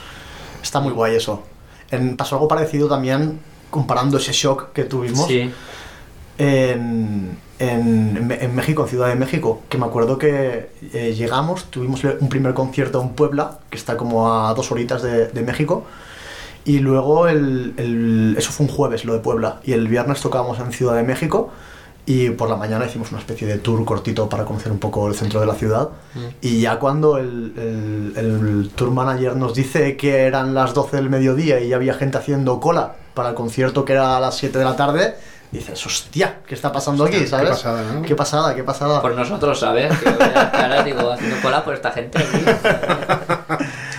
Está muy guay eso. En, pasó algo parecido también comparando ese shock que tuvimos. Sí, en, en, en México, en Ciudad de México, que me acuerdo que eh, llegamos, tuvimos un primer concierto en Puebla, que está como a dos horitas de, de México, y luego el, el- eso fue un jueves, lo de Puebla, y el viernes tocábamos en Ciudad de México, y por la mañana hicimos una especie de tour cortito para conocer un poco el centro de la ciudad, y ya cuando el, el- el tour manager nos dice que eran las 12 del mediodía y ya había gente haciendo cola para el concierto que era a las 7 de la tarde, dices, hostia, ¿qué está pasando Hostia, aquí? qué ¿Sabes? pasada, ¿no? Qué pasada, qué pasada. por nosotros, ¿sabes? Que ahora digo, haciendo cola por esta gente.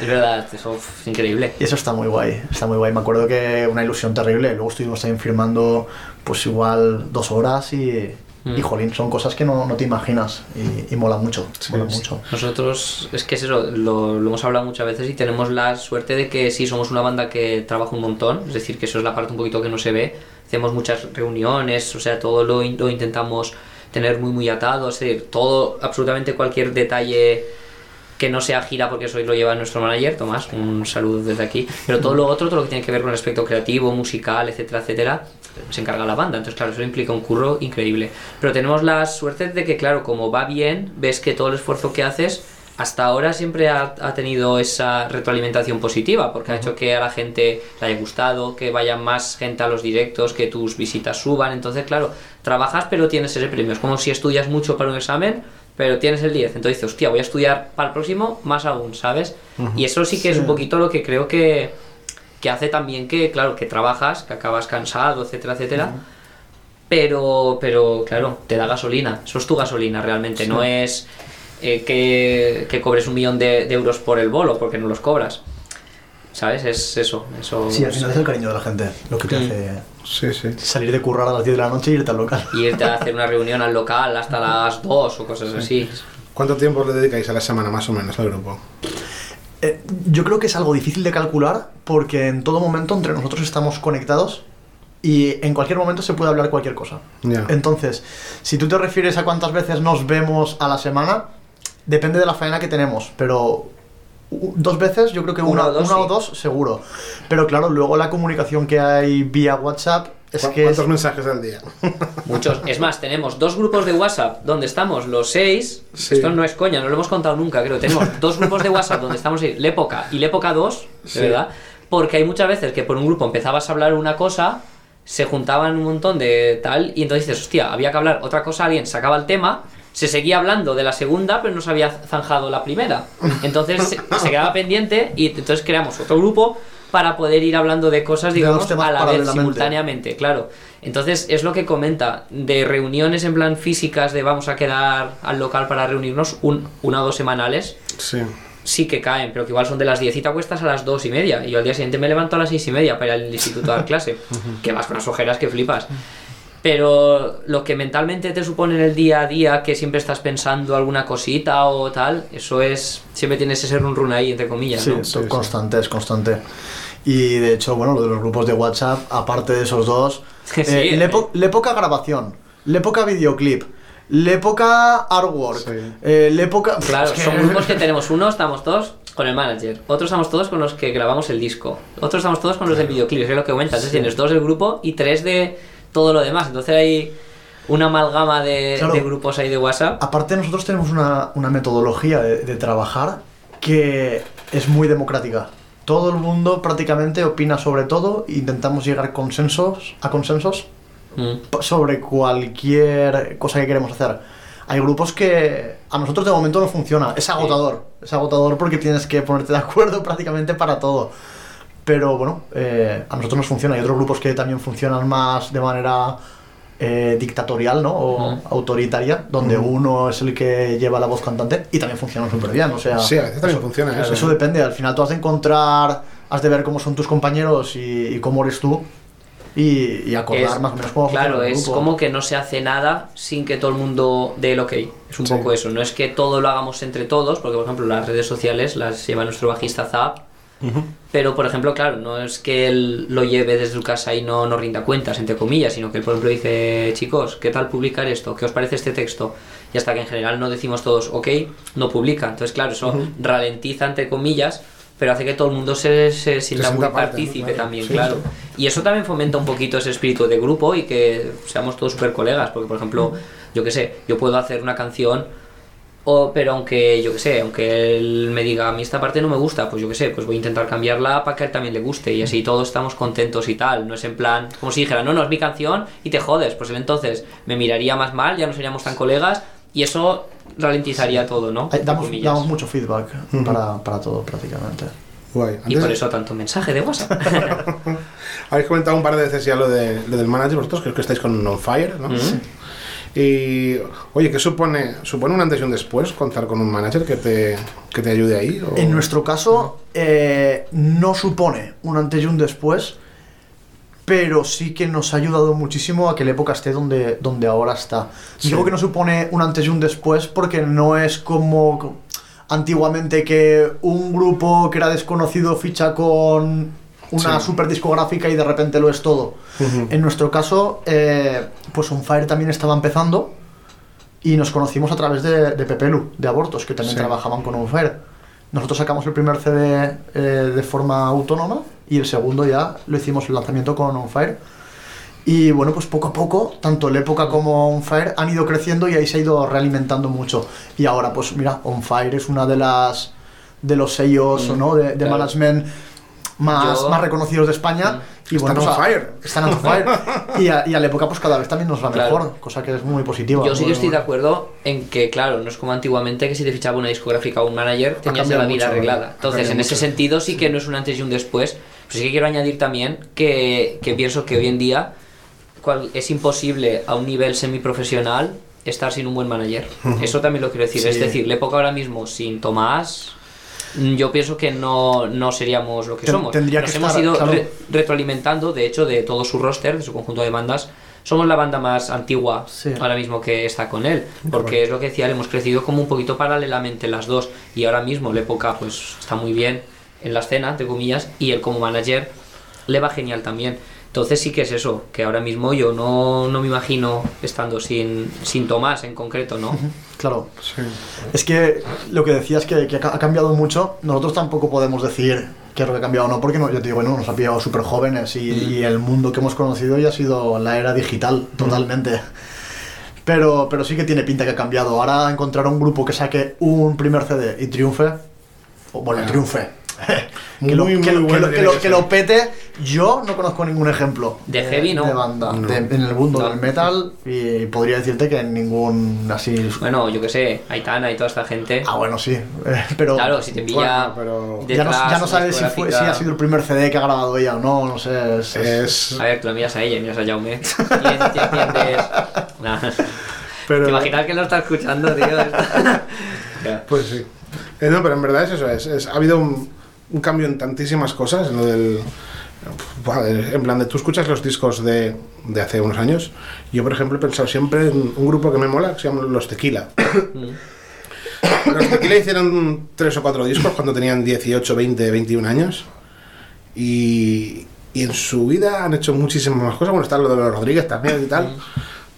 Es verdad, eso es increíble. Y eso está muy guay, está muy guay. Me acuerdo que una ilusión terrible. Luego estuvimos también firmando, pues igual dos horas y, Mm. y jolín, son cosas que no, no te imaginas y, y mola mucho, Sí, mola sí. mucho. Nosotros, es que es eso, lo, lo hemos hablado muchas veces y tenemos la suerte de que sí, somos una banda que trabaja un montón, es decir, que eso es la parte un poquito que no se ve. Hacemos muchas reuniones, o sea, todo lo, lo intentamos tener muy, muy atado, es decir, todo, absolutamente cualquier detalle que no sea gira, porque eso lo lleva nuestro manager, Tomás, un saludo desde aquí, pero todo lo otro, todo lo que tiene que ver con el aspecto creativo, musical, etcétera, etcétera, se encarga la banda, entonces claro, eso implica un curro increíble. Pero tenemos la suerte de que, claro, como va bien, ves que todo el esfuerzo que haces hasta ahora siempre ha, ha tenido esa retroalimentación positiva, porque ha hecho que a la gente le haya gustado, que vaya más gente a los directos, que tus visitas suban. Entonces, claro, trabajas pero tienes ese premio. Es como si estudias mucho para un examen, pero tienes el 10. Entonces dices, hostia, voy a estudiar para el próximo más aún, ¿sabes? Y eso sí que es un poquito lo que creo que, que hace también que, claro, que trabajas, que acabas cansado, etcétera, etcétera. Pero, pero claro, te da gasolina. Eso es tu gasolina realmente. No es eh, que, que cobres un millón de, de euros por el bolo, porque no los cobras. ¿Sabes? Es eso. eso Sí, al final es el cariño de la gente lo que te Mm. hace Sí, sí. salir de currar a las 10 de la noche y irte al local. Y irte a hacer una reunión al local hasta las 2 o cosas así. ¿Cuánto tiempo le dedicáis a la semana más o menos al grupo? Eh, yo creo que es algo difícil de calcular porque en todo momento entre nosotros estamos conectados y en cualquier momento se puede hablar cualquier cosa. Ya. Entonces, si tú te refieres a cuántas veces nos vemos a la semana, depende de la faena que tenemos, pero dos veces yo creo que Una una, o dos, una o sí. dos seguro. Pero claro, luego la comunicación que hay vía WhatsApp es ¿Cu- que... es- ¿Cuántos mensajes al día? Muchos. Es más, tenemos dos grupos de WhatsApp donde estamos los seis. Sí. Esto no es coña, no lo hemos contado nunca, creo. Tenemos dos grupos de WhatsApp donde estamos seis, Lépoca y Lépoca 2, de Sí. verdad. Porque hay muchas veces que por un grupo empezabas a hablar una cosa, se juntaban un montón de tal, y entonces dices, hostia, había que hablar otra cosa, alguien sacaba el tema. Se seguía hablando de la segunda, pero no se había zanjado la primera. Entonces se, se quedaba pendiente y entonces creamos otro grupo para poder ir hablando de cosas, digamos, a la vez, simultáneamente, claro. Entonces es lo que comenta, de reuniones en plan físicas, de vamos a quedar al local para reunirnos un, una o dos semanales, Sí. sí que caen, pero que igual son de las 10 y te acuestas a las 2 y media. Y yo al día siguiente me levanto a las 6 y media para ir al instituto a dar clase. que vas con las ojeras que flipas. Pero lo que mentalmente te supone en el día a día, que siempre estás pensando alguna cosita o tal, eso es. Siempre tienes ese run run ahí, entre comillas, Sí, ¿no? es Sí, sí. constante, es constante. Y de hecho, bueno, lo de los grupos de WhatsApp, aparte de esos dos, Sí, eh, eh. Lepo- Lepoca grabación, Lepoca videoclip, Lepoca artwork, Sí. eh, Lepoca... Claro, es que- son grupos que tenemos. Uno estamos todos con el manager, otros estamos todos con los que grabamos el disco, otros estamos todos con los del videoclip, es lo que cuentas. Entonces tienes dos del grupo y tres de todo lo demás. Entonces hay una amalgama de, Claro. de grupos ahí de WhatsApp. Aparte nosotros tenemos una, una metodología de, de trabajar que es muy democrática. Todo el mundo prácticamente opina sobre todo e intentamos llegar consensos, a consensos Mm. sobre cualquier cosa que queremos hacer. Hay grupos que a nosotros de momento no funciona. Es agotador. Es agotador porque tienes que ponerte de acuerdo prácticamente para todo. Pero bueno, eh, a nosotros nos funciona. Hay otros grupos que también funcionan más de manera eh, dictatorial, ¿no? O Ujú. autoritaria, donde uno es el que lleva la voz cantante y también funcionan súper bien. O sea, Sí, a veces también funciona eso. eso depende. Al final tú has de encontrar, has de ver cómo son tus compañeros y, y cómo eres tú y, y acordar Es- más o menos cómo Claro, funciona el es como que no se hace nada sin que todo el mundo dé el ok. Es un Sí. poco eso. No es que todo lo hagamos entre todos, porque por ejemplo las redes sociales las lleva nuestro bajista Zap. Pero por ejemplo, claro, no es que él lo lleve desde su casa y no nos rinda cuentas, entre comillas, sino que él por ejemplo dice, chicos, ¿qué tal publicar esto? ¿Qué os parece este texto? Y hasta que en general no decimos todos, ok, no publica. Entonces, claro, eso ralentiza, entre comillas, pero hace que todo el mundo se, se sienta muy ¿no? partícipe Claro, también, sí, claro. sí. Y eso también fomenta un poquito ese espíritu de grupo y que seamos todos súper colegas, porque por ejemplo, yo qué sé, yo puedo hacer una canción, o, pero aunque, yo qué sé, aunque él me diga, a mí esta parte no me gusta, pues yo qué sé, pues voy a intentar cambiarla para que a él también le guste y así todos estamos contentos y tal, no es en plan, como si dijera, no, no es mi canción y te jodes, pues él entonces me miraría más mal, ya no seríamos tan colegas y eso ralentizaría todo, ¿no? Damos, mucho feedback para, para todo prácticamente. Guay. Y por eso tanto mensaje de WhatsApp. Habéis comentado un par de veces ya lo, de, lo del manager, vosotros creo que estáis con On Fire, ¿no? Mm. Y, oye, ¿qué supone, supone un antes y un después contar con un manager que te, que te ayude ahí? o- En nuestro caso, eh, no supone un antes y un después, pero sí que nos ha ayudado muchísimo a que la época esté donde, donde ahora está. Sí. Digo que no supone un antes y un después porque no es como antiguamente que un grupo que era desconocido ficha con una Sí. super discográfica y de repente lo es todo. En nuestro caso, eh, pues On Fire también estaba empezando y nos conocimos a través de, de Pepelu, de Abortos, que también Sí. trabajaban con On Fire. Nosotros sacamos el primer CD eh, de forma autónoma y el segundo ya lo hicimos el lanzamiento con On Fire. Y bueno, pues poco a poco, tanto la época como On Fire han ido creciendo y ahí se ha ido realimentando mucho. Y ahora, pues mira, On Fire es una de las de los sellos Mm, ¿no? de, de claro. management más, Yo- más reconocidos de España. Y Están bueno, on pues, a- fire. Están on fire. y, a, y a la época, pues cada vez también nos va Claro. mejor, cosa que es muy positiva. Yo sí que estoy de acuerdo en que, claro, no es como antiguamente que si te fichaba una discográfica o un manager tenías ya la vida mucho, arreglada. Entonces, en ese mucho. sentido sí que no es un antes y un después. Pero sí que quiero añadir también que, que pienso que hoy en día cual- es imposible a un nivel semiprofesional estar sin un buen manager. Eso también lo quiero decir. Sí. Es decir, la época ahora mismo sin Tomás mm, yo pienso que no, no seríamos lo que somos. tendría Nos que hemos estar, ido claro. re- retroalimentando, de hecho, de todo su roster, de su conjunto de bandas. Somos la banda más antigua Sí. ahora mismo que está con él, porque es lo que decía, hemos crecido como un poquito paralelamente las dos y ahora mismo la época pues está muy bien en la escena, entre comillas, y él como manager le va genial también. Entonces sí que es eso, que ahora mismo yo no, no me imagino estando sin, sin Tomás en concreto, ¿no? Claro. Es que lo que decías que, que ha cambiado mucho, nosotros tampoco podemos decir qué es lo que ha cambiado o no, porque no, yo te digo, bueno, nos ha pillado súper jóvenes y, y el mundo que hemos conocido ya ha sido la era digital totalmente. Pero, pero sí que tiene pinta que ha cambiado. Ahora encontrar un grupo que saque un primer CD y triunfe, o bueno, Bueno. triunfe. Muy, que, lo, muy que lo- que bueno lo- que lo- que pete, yo no conozco ningún ejemplo De heavy, ¿no? de banda No. de- en el mundo No. del metal y podría decirte que ningún así Bueno, yo que sé, Aitana y toda esta gente. Ah, bueno, sí. eh, pero Claro, si te pilla Bueno, pero- ya no, ya sabes si, fue, si discográfica- ha sido el primer CD que ha grabado ella o no, no sé. Es, Es. A ver, tú la miras a ella y miras a Jaume. Y entiendes. Nah. Pero- ¿Te imaginas que lo está escuchando, tío? Pues sí. Eh, no, pero en verdad es eso. Es, es- ha habido un, un cambio en tantísimas cosas. En lo del. En plan, de tú escuchas los discos de, de hace unos años. Yo, por ejemplo, he pensado siempre en un grupo que me mola que se llama Los Tequila. Los Tequila hicieron tres o cuatro discos cuando tenían 18, 20, 21 años. Y, y en su vida han hecho muchísimas más cosas. Bueno, está lo de los Rodríguez también y tal.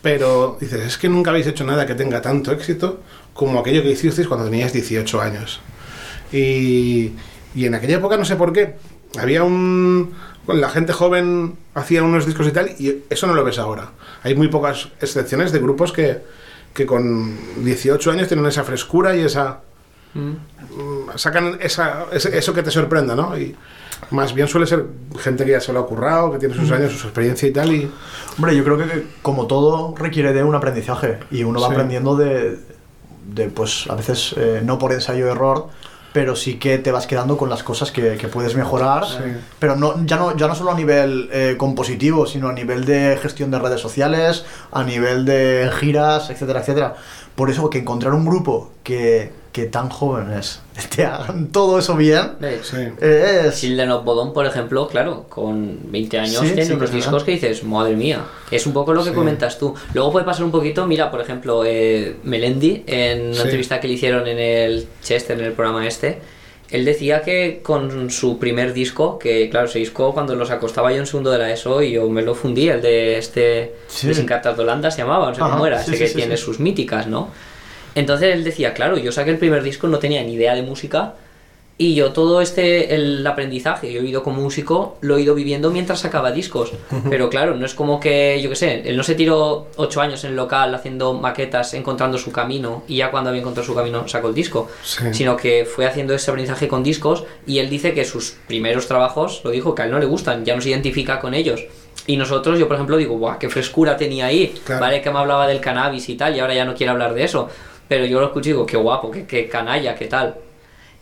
Pero dices, es que nunca habéis hecho nada que tenga tanto éxito como aquello que hicisteis cuando teníais 18 años. Y, y en aquella época, no sé por qué, había un. La gente joven hacía unos discos y tal, y eso no lo ves ahora. Hay muy pocas excepciones de grupos que, que con 18 años tienen esa frescura y esa. mm, sacan esa, eso que te sorprenda, ¿no? Y más bien suele ser gente que ya se lo ha currado, que tiene sus años, su experiencia y tal, y. Hombre, yo creo que como todo requiere de un aprendizaje y uno va Sí. aprendiendo de, de, pues a veces eh, no por ensayo-error, pero sí que te vas quedando con las cosas que, que puedes mejorar, Sí. pero no, ya, no, ya no solo a nivel eh, compositivo, sino a nivel de gestión de redes sociales, a nivel de giras, etcétera, etcétera. Por eso que encontrar un grupo que, que tan jóvenes te hagan todo eso bien. Sí. es... Children Bodom, por ejemplo, claro, con 20 años Sí, tiene unos discos verdad. que dices, madre mía. Es un poco lo que Sí. comentas tú. Luego puede pasar un poquito, mira, por ejemplo, eh, Melendi, en una Sí. entrevista que le hicieron en el Chester, en el programa este, él decía que con su primer disco, que claro, ese disco cuando lo sacó estaba yo en segundo de la ESO y yo me lo fundí, el de este, Sí. de Sin Cartas de Holanda se llamaba, no sé Ajá, cómo era, sí, ese sí, que sí, tiene sí. sus míticas, ¿no? Entonces él decía, claro, yo saqué el primer disco, no tenía ni idea de música y yo todo este, el aprendizaje, yo he ido como músico, lo he ido viviendo mientras sacaba discos. Pero claro, no es como que, yo qué sé, él no se tiró ocho años en el local haciendo maquetas, encontrando su camino y ya cuando había encontrado su camino sacó el disco. Sí. Sino que fue haciendo ese aprendizaje con discos y él dice que sus primeros trabajos, lo dijo, que a él no le gustan, ya no se identifica con ellos. Y nosotros, yo por ejemplo digo, ¡buah, qué frescura tenía ahí! Claro. Vale que me hablaba del cannabis y tal, y ahora ya no quiere hablar de eso. Pero yo lo escucho y digo, qué guapo, qué, qué canalla, qué tal.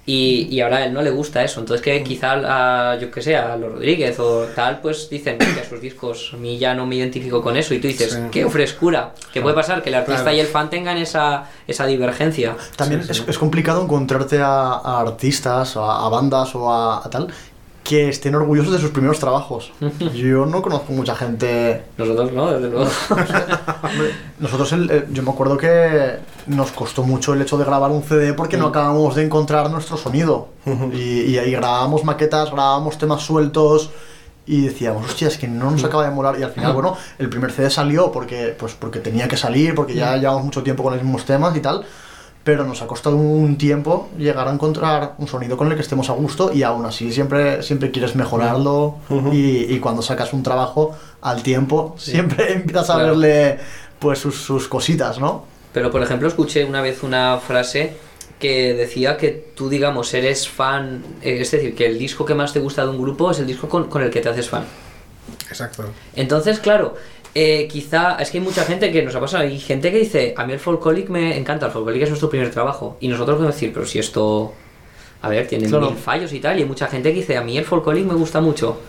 Y, y ahora a él no le gusta eso. Entonces que quizá a, yo que sé, a los Rodríguez o tal, pues dicen que a sus discos a mí ya no me identifico con eso. Y tú dices, Sí. qué frescura. ¿Qué puede pasar? Que el artista Claro. y el fan tengan esa, esa divergencia. También Sí, es, sí. es complicado encontrarte a, a artistas, a, a bandas o a, a tal que estén orgullosos de sus primeros trabajos. Yo no conozco mucha gente. Nosotros no, desde luego. Nosotros, el- eh, yo me acuerdo que nos costó mucho el hecho de grabar un CD porque no acabamos de encontrar nuestro sonido. y, y ahí grabábamos maquetas, grabábamos temas sueltos y decíamos, hostia, es que no nos acaba de molar. Y al final, bueno, el primer CD salió porque, pues, porque tenía que salir, porque ya llevamos mucho tiempo con los mismos temas y tal. Pero nos ha costado un tiempo llegar a encontrar un sonido con el que estemos a gusto y aún así siempre, siempre quieres mejorarlo y, y cuando sacas un trabajo al tiempo siempre empiezas a Claro. verle pues sus, sus cositas, ¿no? Pero por ejemplo, escuché una vez una frase que decía que tú, digamos, eres fan, eh, es decir, que el disco que más te gusta de un grupo es el disco con, con el que te haces fan. Exacto. Entonces, claro, eh, quizá es que hay mucha gente que nos ha pasado, hay gente que dice, a mí el folcloric me encanta, el folcloric es nuestro primer trabajo. Y nosotros podemos decir, pero si esto, a ver, tiene Claro. mil fallos y tal, y hay mucha gente que dice, a mí el folcloric me gusta mucho.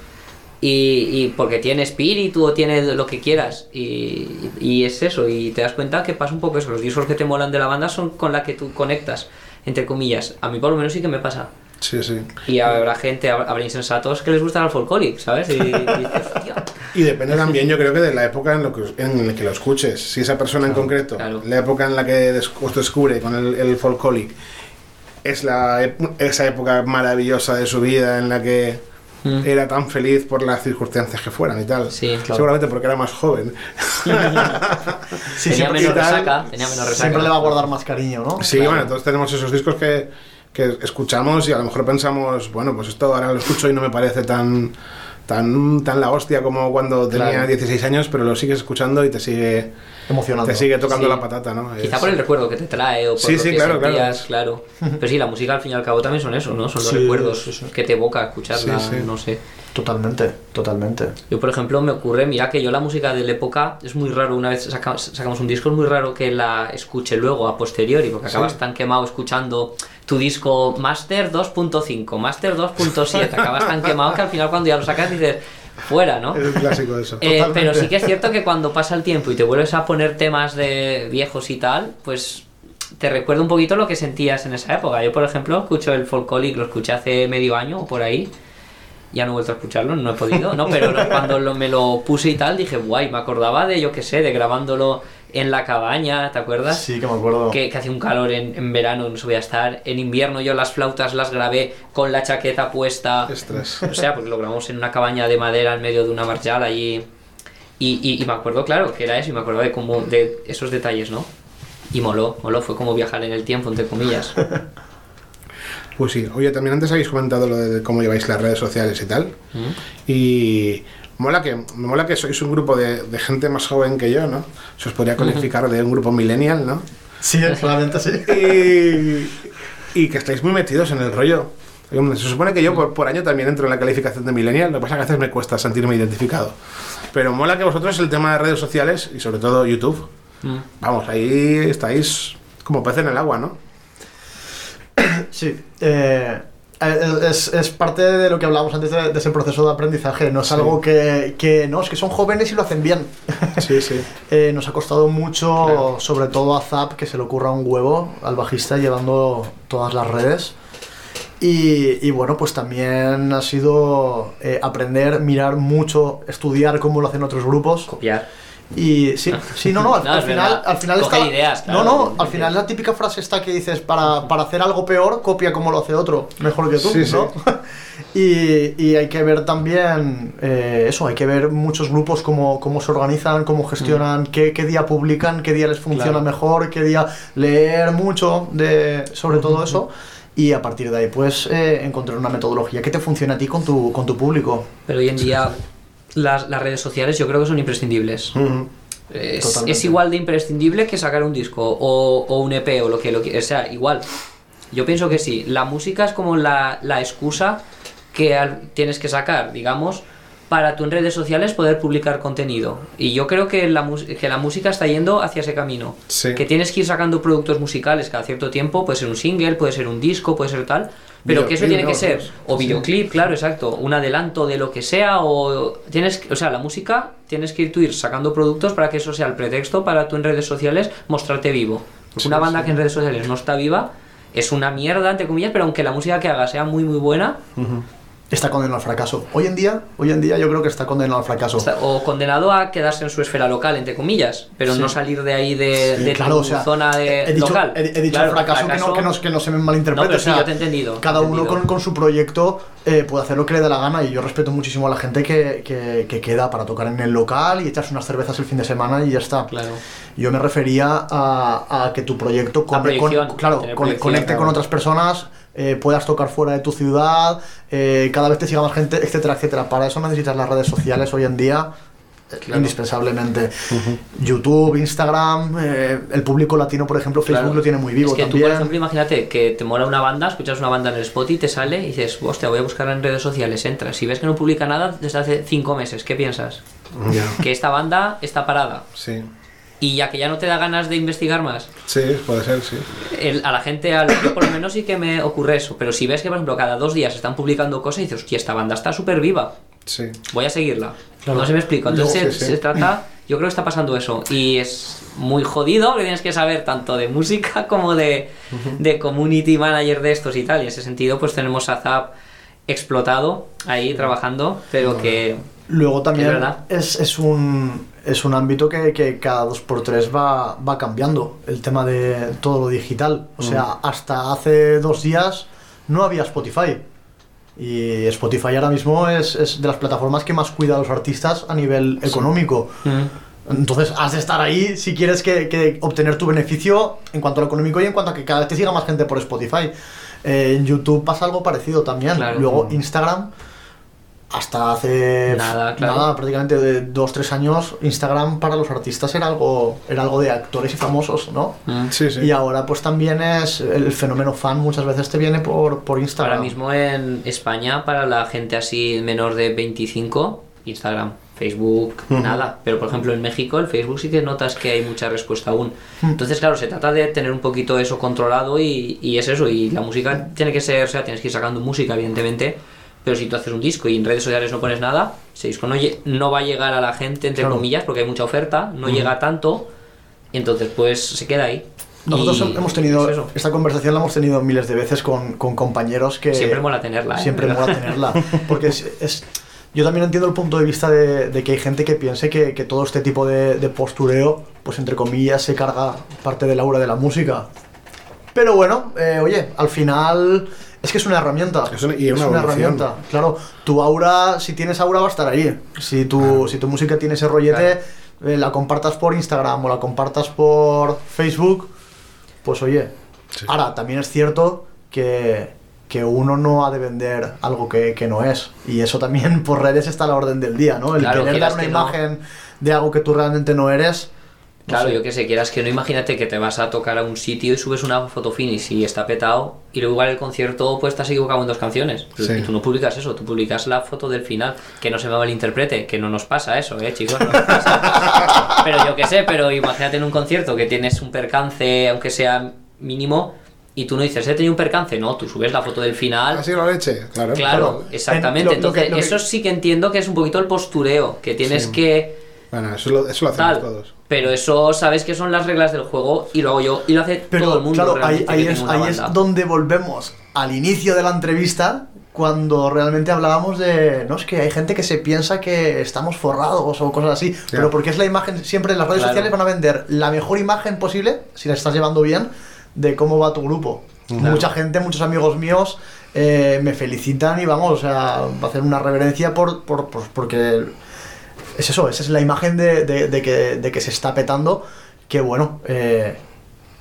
Y, y porque tiene espíritu o tiene lo que quieras. Y, y es eso, y te das cuenta que pasa un poco eso. Los discos que te molan de la banda son con la que tú conectas, entre comillas. A mí por lo menos sí que me pasa. Sí, sí. Y habrá gente, hab- habrá insensatos que les gusta el folcloric, ¿sabes? Y, y. Y depende también, yo creo que de la época en, lo que, en la que lo escuches. Si esa persona en concreto, claro. la época en la que os descubre con el, el folcloric, es la, esa época maravillosa de su vida en la que Mm. era tan feliz por las circunstancias que fueran y tal. Sí, claro. Seguramente porque era más joven. Sí, tenía siempre, menos y tal, resaca, tenía menos resaca. siempre le va a guardar más cariño, ¿no? Sí, bueno, entonces tenemos esos discos que, que escuchamos y a lo mejor pensamos, bueno, pues esto ahora lo escucho y no me parece tan tan tan la hostia como cuando tenía Claro. 16 años, pero lo sigues escuchando y te sigue Emocionante. te sigue tocando Sí. la patata, ¿no? Quizá Es- por el recuerdo que te trae o por Sí, lo sí, que claro, claro. sentías, claro. Pero sí, la música al fin y al cabo también son eso, ¿no? Son los Sí, recuerdos sí, sí. que te evoca escucharla, Sí, sí. no sé. Totalmente, totalmente. Yo, por ejemplo, me ocurre, mira que yo la música de la época es muy raro, una vez saca- sacamos un disco, es muy raro que la escuche luego a posteriori, porque acabas tan quemado escuchando tu disco Master 2.5, Master 2.7, acabas tan quemado que al final cuando ya lo sacas dices, fuera, ¿no? Es un clásico de eso. Eh, pero sí que es cierto que cuando pasa el tiempo y te vuelves a poner temas de viejos y tal, pues te recuerda un poquito lo que sentías en esa época. Yo, por ejemplo, escucho el folcloric, lo escuché hace medio año o por ahí. Ya no he vuelto a escucharlo, no he podido, ¿no? Pero cuando lo- me lo puse y tal, dije, guay, me acordaba de, yo qué sé, de grabándolo en la cabaña, ¿te acuerdas? Sí, que me acuerdo. que, que hacía un calor en, en verano, no se voy a estar. En invierno yo las flautas las grabé con la chaqueta puesta. Ostras. O sea, porque lo grabamos en una cabaña de madera en medio de una marchal allí. Y, y- y me acuerdo, claro, que era eso, y me acuerdo de, como, de esos detalles, ¿no? Y moló, moló, fue como viajar en el tiempo, entre comillas. Pues sí. Oye, también antes habéis comentado lo de cómo lleváis las redes sociales y tal. Y mola que, me mola que sois un grupo de, de gente más joven que yo, ¿no? Se os podría calificar de un grupo millennial, ¿no? Sí, claramente sí. y, y que estáis muy metidos en el rollo. Se supone que yo por, por año también entro en la calificación de millennial, lo que pasa es que a veces me cuesta sentirme identificado. Pero mola que vosotros el tema de redes sociales y sobre todo YouTube, Mm. vamos, ahí estáis como pez en el agua, ¿no? Sí. eh, es, es parte de lo que hablábamos antes de, de ese proceso de aprendizaje. No es Sí. algo que, que. No, es que son jóvenes y lo hacen bien. Sí, sí. Eh, nos ha costado mucho, Claro. sobre todo a Zap, que se le ocurra un huevo al bajista llevando todas las redes. Y, y bueno, pues también ha sido eh, aprender, mirar mucho, estudiar cómo lo hacen otros grupos. Copiar. Y sí, sí, no, no, al, No, al final, verdad. al final Coger está. ideas, claro. no, no, al final la típica frase está que dices, para, para hacer algo peor, copia como lo hace otro, mejor que tú, Sí, sí. ¿no? y, y hay que ver también eh, eso, hay que ver muchos grupos cómo, cómo se organizan, cómo gestionan, qué, qué día publican, qué día les funciona Claro. mejor, qué día leer mucho de, sobre todo eso. Y a partir de ahí, pues, eh, encontrar una metodología que te funcione a ti con tu, con tu público. Pero hoy en día las, las redes sociales yo creo que son imprescindibles. Ujú. Es, igual de imprescindible que sacar un disco o, o un EP o lo que lo que o sea, igual. Yo pienso que sí. La música es como la, la excusa que al- tienes que sacar, digamos, para tú en redes sociales poder publicar contenido. Y yo creo que la, que la música está yendo hacia ese camino. Sí. Que tienes que ir sacando productos musicales cada cierto tiempo, puede ser un single, puede ser un disco, puede ser tal, pero que eso tiene que ser o videoclip, claro, exacto, un adelanto de lo que sea o tienes, o sea, la música tienes que ir tú ir sacando productos para que eso sea el pretexto para tú en redes sociales mostrarte vivo. Sí, una banda sí. que en redes sociales no está viva es una mierda entre comillas, pero aunque la música que haga sea muy muy buena, Está condenado al fracaso. Hoy en día, hoy en día yo creo que está condenado al fracaso. está- o condenado a quedarse en su esfera local entre comillas, pero Sí. no salir de ahí de, Sí, de claro, tu o sea, zona de he, he dicho, local. he, he dicho Claro, fracaso, Que, no, que, no, que no se me malinterprete. No, pero o sea, sí, yo te he entendido, Cada uno entendido. con, con su proyecto eh, puede hacer lo que le dé la gana y yo respeto muchísimo a la gente que, que, que queda para tocar en el local y echarse unas cervezas el fin de semana y ya está. Claro. Yo me refería a, a que tu proyecto con- claro, conecte claro. con otras personas, eh, puedas tocar fuera de tu ciudad, eh, cada vez te siga más gente, etcétera, etcétera. Para eso necesitas las redes sociales hoy en día. eh, Claro. Indispensablemente. YouTube, Instagram, eh, el público latino, por ejemplo, Facebook Claro. lo tiene muy vivo es que también. tú, por ejemplo, imagínate que te mola una banda, escuchas una banda en el spot y te sale y dices, hostia, voy a buscarla en redes sociales, entras. Si ves que no publica nada desde hace cinco meses, ¿qué piensas? Que esta banda está parada. Sí. Y ya que ya no te da ganas de investigar más, Sí, puede ser, sí. el- a la gente, al, yo por lo menos sí que me ocurre eso. Pero si ves que, por ejemplo, cada dos días están publicando cosas y dices, hostia, esta banda está súper viva, Sí. voy a seguirla. Claro. No se me explico. Entonces Luego, se, sí, sí. se trata Yo creo que está pasando eso. Y es muy jodido que tienes que saber tanto de música como de, de community manager de estos y tal. Y en ese sentido, pues tenemos a Zap explotado ahí trabajando, pero que Luego también es, es un, es un ámbito que, que cada dos por tres va, va cambiando el tema de todo lo digital. O sea, hasta hace dos días no había Spotify. Y Spotify ahora mismo es, es de las plataformas que más cuida a los artistas a nivel económico. mm, Entonces has de estar ahí si quieres que, que obtener tu beneficio en cuanto a lo económico y en cuanto a que cada vez te siga más gente por Spotify. Eh, en YouTube pasa algo parecido también. Claro. Luego Instagram, hasta hace Nada, claro. nada, prácticamente de dos, tres años, Instagram para los artistas era algo, era algo de actores y famosos, ¿no? mm. Sí, sí. Y ahora pues también es el fenómeno fan muchas veces te viene por, por Instagram. Ahora mismo en España, para la gente así menor de 25, Instagram, Facebook, nada. Pero por ejemplo en México, el Facebook sí que notas que hay mucha respuesta aún. Entonces, claro, se trata de tener un poquito eso controlado y, y es eso. Y la música tiene que ser, o sea, tienes que ir sacando música, evidentemente. Pero si tú haces un disco y en redes sociales no pones nada, ese disco no, no va a llegar a la gente, entre Claro. comillas, porque hay mucha oferta, no llega tanto. Y entonces, pues se queda ahí. Nosotros hemos tenido, es esta conversación la hemos tenido miles de veces con, con compañeros que... Siempre mola tenerla. ¿eh? Siempre mola tenerla. Porque es, es- yo también entiendo el punto de vista de, de que hay gente que piense que, que todo este tipo de, de postureo, pues entre comillas, se carga parte del aura de la música. Pero bueno, eh, oye, al final es que es una herramienta. Es una- y una es una evolución. herramienta. Claro, tu aura, si tienes aura, va a estar ahí. Si tu, si tu música tiene ese rollete, eh, la compartas por Instagram o la compartas por Facebook, pues oye. Sí. Ahora, también es cierto que, que uno no ha de vender algo que, que no es. Y eso también por redes está a la orden del día, ¿no? El Claro, querer dar una que no. imagen de algo que tú realmente no eres. Claro, yo que sé, quieras que no, imagínate que te vas a tocar a un sitio y subes una foto finish y está petado, y luego igual el concierto pues has equivocado en dos canciones. Sí. Y tú no publicas eso, tú publicas la foto del final, que no se me malinterprete, que no nos pasa eso, eh, chicos, no nos pasa. pero yo que sé, pero imagínate en un concierto que tienes un percance, aunque sea mínimo, y tú no dices, he tenido un percance, no, tú subes la foto del final. Así la leche, claro. Claro, Claro, exactamente. en- lo- lo que- Entonces, lo que- eso sí que entiendo que es un poquito el postureo, que tienes Sí. que Bueno, eso lo, eso lo hacemos tal. todos. Pero eso sabes que son las reglas del juego y lo hago yo y lo hace Pero todo el mundo. claro, ahí, ahí es, ahí es donde volvemos al inicio de la entrevista, cuando realmente hablábamos de, no, es que hay gente que se piensa que estamos forrados o cosas así, pero porque es la imagen, siempre las redes Claro. sociales van a vender la mejor imagen posible, si la estás llevando bien, de cómo va tu grupo. Mucha gente, muchos amigos míos eh, me felicitan y vamos, o sea, va a hacer una reverencia por, por, por- porque es eso, esa es la imagen de, de- de que, de que se está petando, que bueno, eh,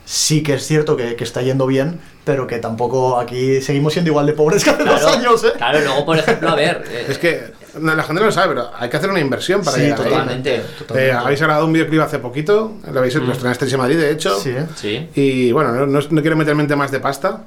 sí que es cierto que, que está yendo bien, pero que tampoco aquí seguimos siendo igual de pobres que hace dos Claro, años, ¿eh? claro, luego por ejemplo, a ver. eh, Es que no, la gente no lo sabe, pero hay que hacer una inversión para Sí, llegar ahí. totalmente. Eh, habéis grabado un videoclip hace poquito, lo habéis lo estrenasteis en Madrid, de hecho. Sí, ¿eh? Sí. Y bueno, no, no- no quiero meterme en temas de pasta,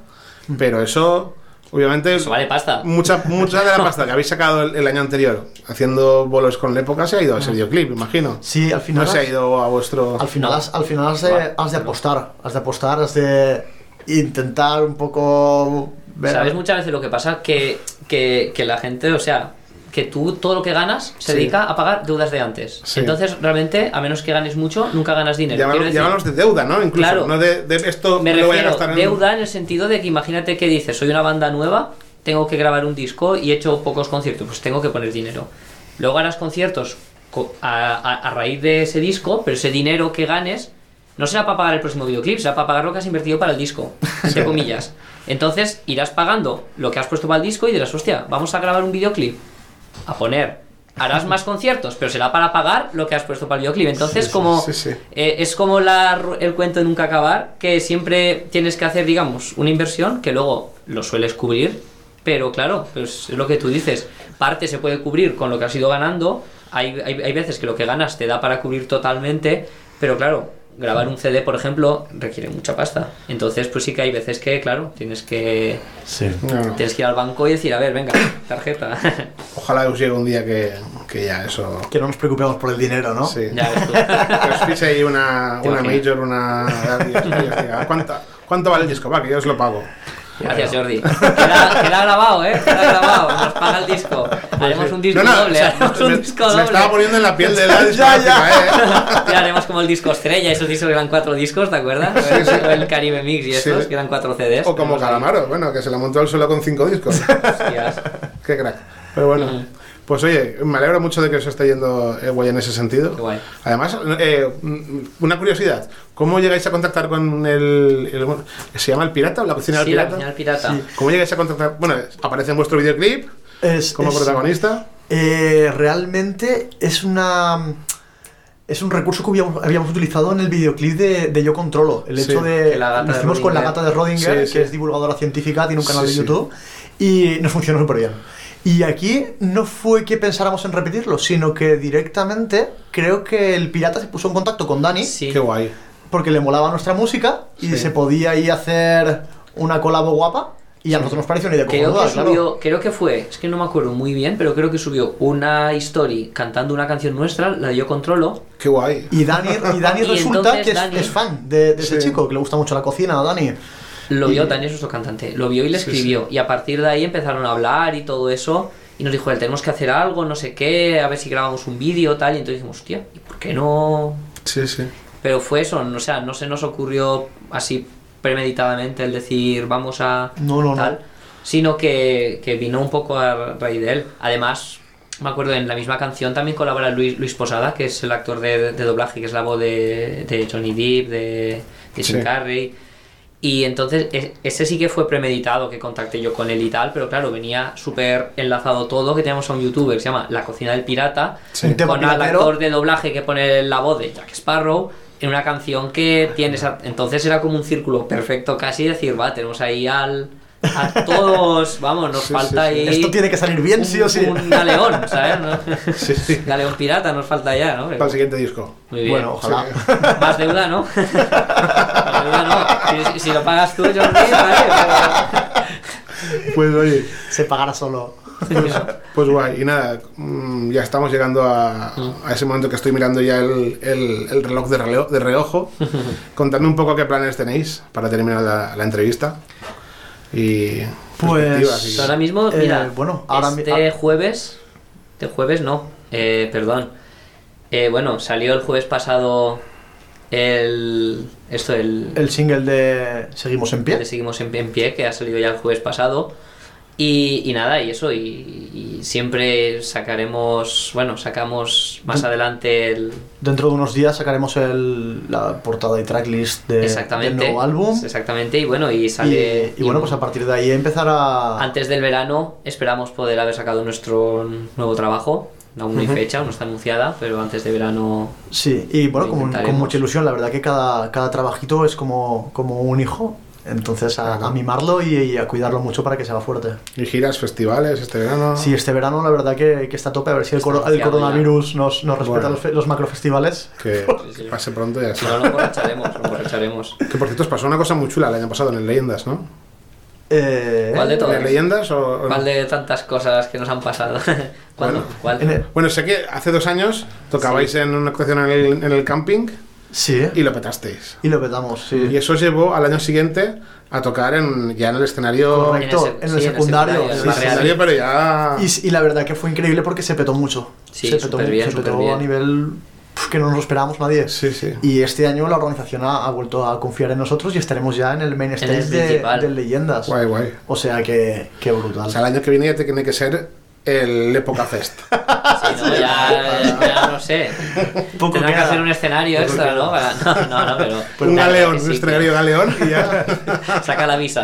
pero eso, obviamente, Eso vale pasta. mucha, mucha de la pasta que habéis sacado el, el año anterior haciendo bolos con la época se ha ido a ese videoclip, imagino. Sí, al final. No se ha ido a vuestro. Al final, has, al final has, de, Vale, has de apostar, has de apostar, has de intentar un poco ver. ¿Sabes muchas veces lo que pasa? Que, que, que la gente, o sea, que tú todo lo que ganas se Sí. dedica a pagar deudas de antes. Sí. Entonces, realmente, a menos que ganes mucho, nunca ganas dinero. Llámanos, de deuda, ¿no? Incluso, Claro. no de, de esto Me lo voy a refiero gastar en. deuda en el sentido de que imagínate que dices, soy una banda nueva, tengo que grabar un disco y he hecho pocos conciertos, pues tengo que poner dinero. Luego harás conciertos co- a, a- a raíz de ese disco, pero ese dinero que ganes no será para pagar el próximo videoclip, será para pagar lo que has invertido para el disco, entre comillas. Entonces irás pagando lo que has puesto para el disco y dirás, hostia, vamos a grabar un videoclip, a poner. Harás más conciertos, pero será para pagar lo que has puesto para el videoclip. Entonces, Sí, como sí, sí. eh, es como la el cuento de nunca acabar, que siempre tienes que hacer, digamos, una inversión que luego lo sueles cubrir, pero claro, pues es lo que tú dices, parte se puede cubrir con lo que has ido ganando, hay, hay, hay veces que lo que ganas te da para cubrir totalmente, pero claro, grabar un CD, por ejemplo, requiere mucha pasta. Entonces, pues sí que hay veces que, claro, tienes que, Sí. No, no. tienes que ir al banco y decir, a ver, venga, tarjeta. Ojalá os llegue un día que, que ya eso. Que no nos preocupemos por el dinero, ¿no? Sí. ya ves tú. Que os pise ahí una, una major, una. ¿Cuánta, ¿Cuánto vale el disco? Va, que yo os lo pago. Gracias, Jordi. Queda, queda grabado, ¿eh? Queda grabado. Nos paga el disco. Haremos un disco No, no, doble. haremos me, un disco doble. estaba poniendo en la piel de la Ya, discográfica, ¿eh? Sí, haremos como el disco estrella, esos discos eran cuatro discos, ¿te acuerdas? O el Caribe Mix y estos, Sí. que eran cuatro CDs. O como Tenemos ahí. Calamaro, bueno, que se la montó él solo con cinco discos. Hostias. Qué crack. Pero bueno, Mm. Pues oye, me alegro mucho de que os esté yendo eh, guay en ese sentido. Qué guay. Además, eh, mm, una curiosidad, ¿cómo llegáis a contactar con el, el- bueno, ¿Se llama El Pirata o la cocina del Sí, la pirata? cocina del pirata. Sí. ¿Cómo llegáis a contactar? Bueno, aparece en vuestro videoclip Es, como es- protagonista. eh, realmente es una. Es un recurso que habíamos, habíamos utilizado en el videoclip de, de Yo Controlo. El Sí, hecho de. la hicimos con la gata de Rodinger, Sí, que sí. es divulgadora científica, tiene un canal Sí, de sí. YouTube. Y nos funcionó súper bien. Y aquí no fue que pensáramos en repetirlo, sino que directamente creo que el pirata se puso en contacto con Dani Sí. Qué guay. porque le molaba nuestra música y Sí. se podía ahí hacer una colabo guapa. Y a nosotros nos pareció una idea Creo que claro. subió, creo que fue, es que no me acuerdo muy bien, pero creo que subió una story cantando una canción nuestra, la de Yo Controlo. Qué guay. Y Dani, y Dani Y resulta que es, Dani- es fan de, de ese chico, que le gusta mucho la cocina, a Dani. Lo vio, Dani es nuestro cantante, lo vio y le Sí, escribió. Y a partir de ahí empezaron a hablar y todo eso. Y nos dijo, él, tenemos que hacer algo, no sé qué, a ver si grabamos un vídeo, tal. Y entonces dijimos, hostia, ¿y por qué no? Sí, sí. Pero fue eso, o sea, no se nos ocurrió así premeditadamente el decir, vamos a No, no, no. tal, sino que, que vino un poco a raíz de él. Además, me acuerdo en la misma canción también colabora Luis, Luis Posada, que es el actor de, de doblaje, que es la voz de, de Johnny Depp, de, de Jim Sí. Carrey. Y entonces e- ese sí que fue premeditado que contacté yo con él y tal, pero claro, venía súper enlazado todo, que tenemos a un youtuber que se llama La Cocina del Pirata, Sí. Con al actor de doblaje que pone la voz de Jack Sparrow en una canción que tiene esa... Entonces era como un círculo perfecto casi decir, va, tenemos ahí al... A todos, vamos, nos Sí, falta sí, sí. ahí... Esto tiene que salir bien, un, sí o sí. Un galeón, ¿sabes? ¿no? Sí, sí. Galeón pirata nos falta ya, ¿no? Para el siguiente disco. Muy bien. Bueno, ojalá. Más deuda, ¿no? Más deuda, no. Si, si lo pagas tú, Jordi, vale, Pues oye, Se pagará solo. pero... pues guay. Y nada, mm, ya estamos llegando a, a ese momento que estoy mirando ya el, el- el reloj de, releo- de reojo. Contadme un poco qué planes tenéis para terminar la, la entrevista. Y Pues, y- Ahora mismo, Eh, mira, bueno, ahora mi- este ah. jueves, este jueves no, eh, perdón. Eh, bueno, salió el jueves pasado el esto el, El single de Seguimos en pie. seguimos en, en pie que ha salido ya el jueves pasado y, y nada y eso y, y siempre sacaremos bueno sacamos más De- adelante el Dentro de unos días sacaremos el, la portada y tracklist de, exactamente del nuevo álbum. exactamente y bueno y sale y bueno, pues a partir de ahí empezar a. Antes del verano esperamos poder haber sacado nuestro nuevo trabajo. Aún no hay fecha, no está anunciada, pero antes de verano. Sí, y bueno, con, con mucha ilusión. La verdad que cada, cada trabajito es como, como un hijo. Entonces a, a mimarlo y, y a cuidarlo mucho para que se haga fuerte. y giras, festivales este verano. Sí, este verano la verdad que, que está a tope. A ver si el, coro- el coronavirus nos, nos respeta Bueno. los, los macrofestivales. Que Sí, sí. pase pronto y ya está. no, lo emborracharemos, lo emborracharemos. Que por cierto os pasó una cosa muy chula el año pasado en el Leyendas, ¿no? Eh, ¿Cuál de ¿En todas? el Leyendas o, o no? ¿Cuál de tantas cosas que nos han pasado? ¿Cuándo? Bueno. ¿Cuál? el- Bueno, sé que hace dos años tocabais en una actuación en el, en el camping sí, y lo petasteis. y lo petamos, sí. Y eso os llevó al año siguiente a tocar en, ya en el escenario. Correcto. En el, en el sí, secundario, en el En el más real. escenario, pero ya. Y, y la verdad que fue increíble porque se petó mucho. Sí, se petó, superbién, se petó a nivel que no nos lo esperábamos nadie. Sí, sí. Y este año la organización ha, ha vuelto a confiar en nosotros y estaremos ya en el main stage el de, Leyendas. Guay, guay. O sea que, que brutal. O sea, el año que viene ya tiene que ser el Época Fest. Sí, no, ya, ya no sé. Poco Tendrá que hacer un escenario Poco extra, queda. ¿no? Para- No, no, no, pero. un la verdad galeón, sí, un escenario galeón y ya. Saca la visa.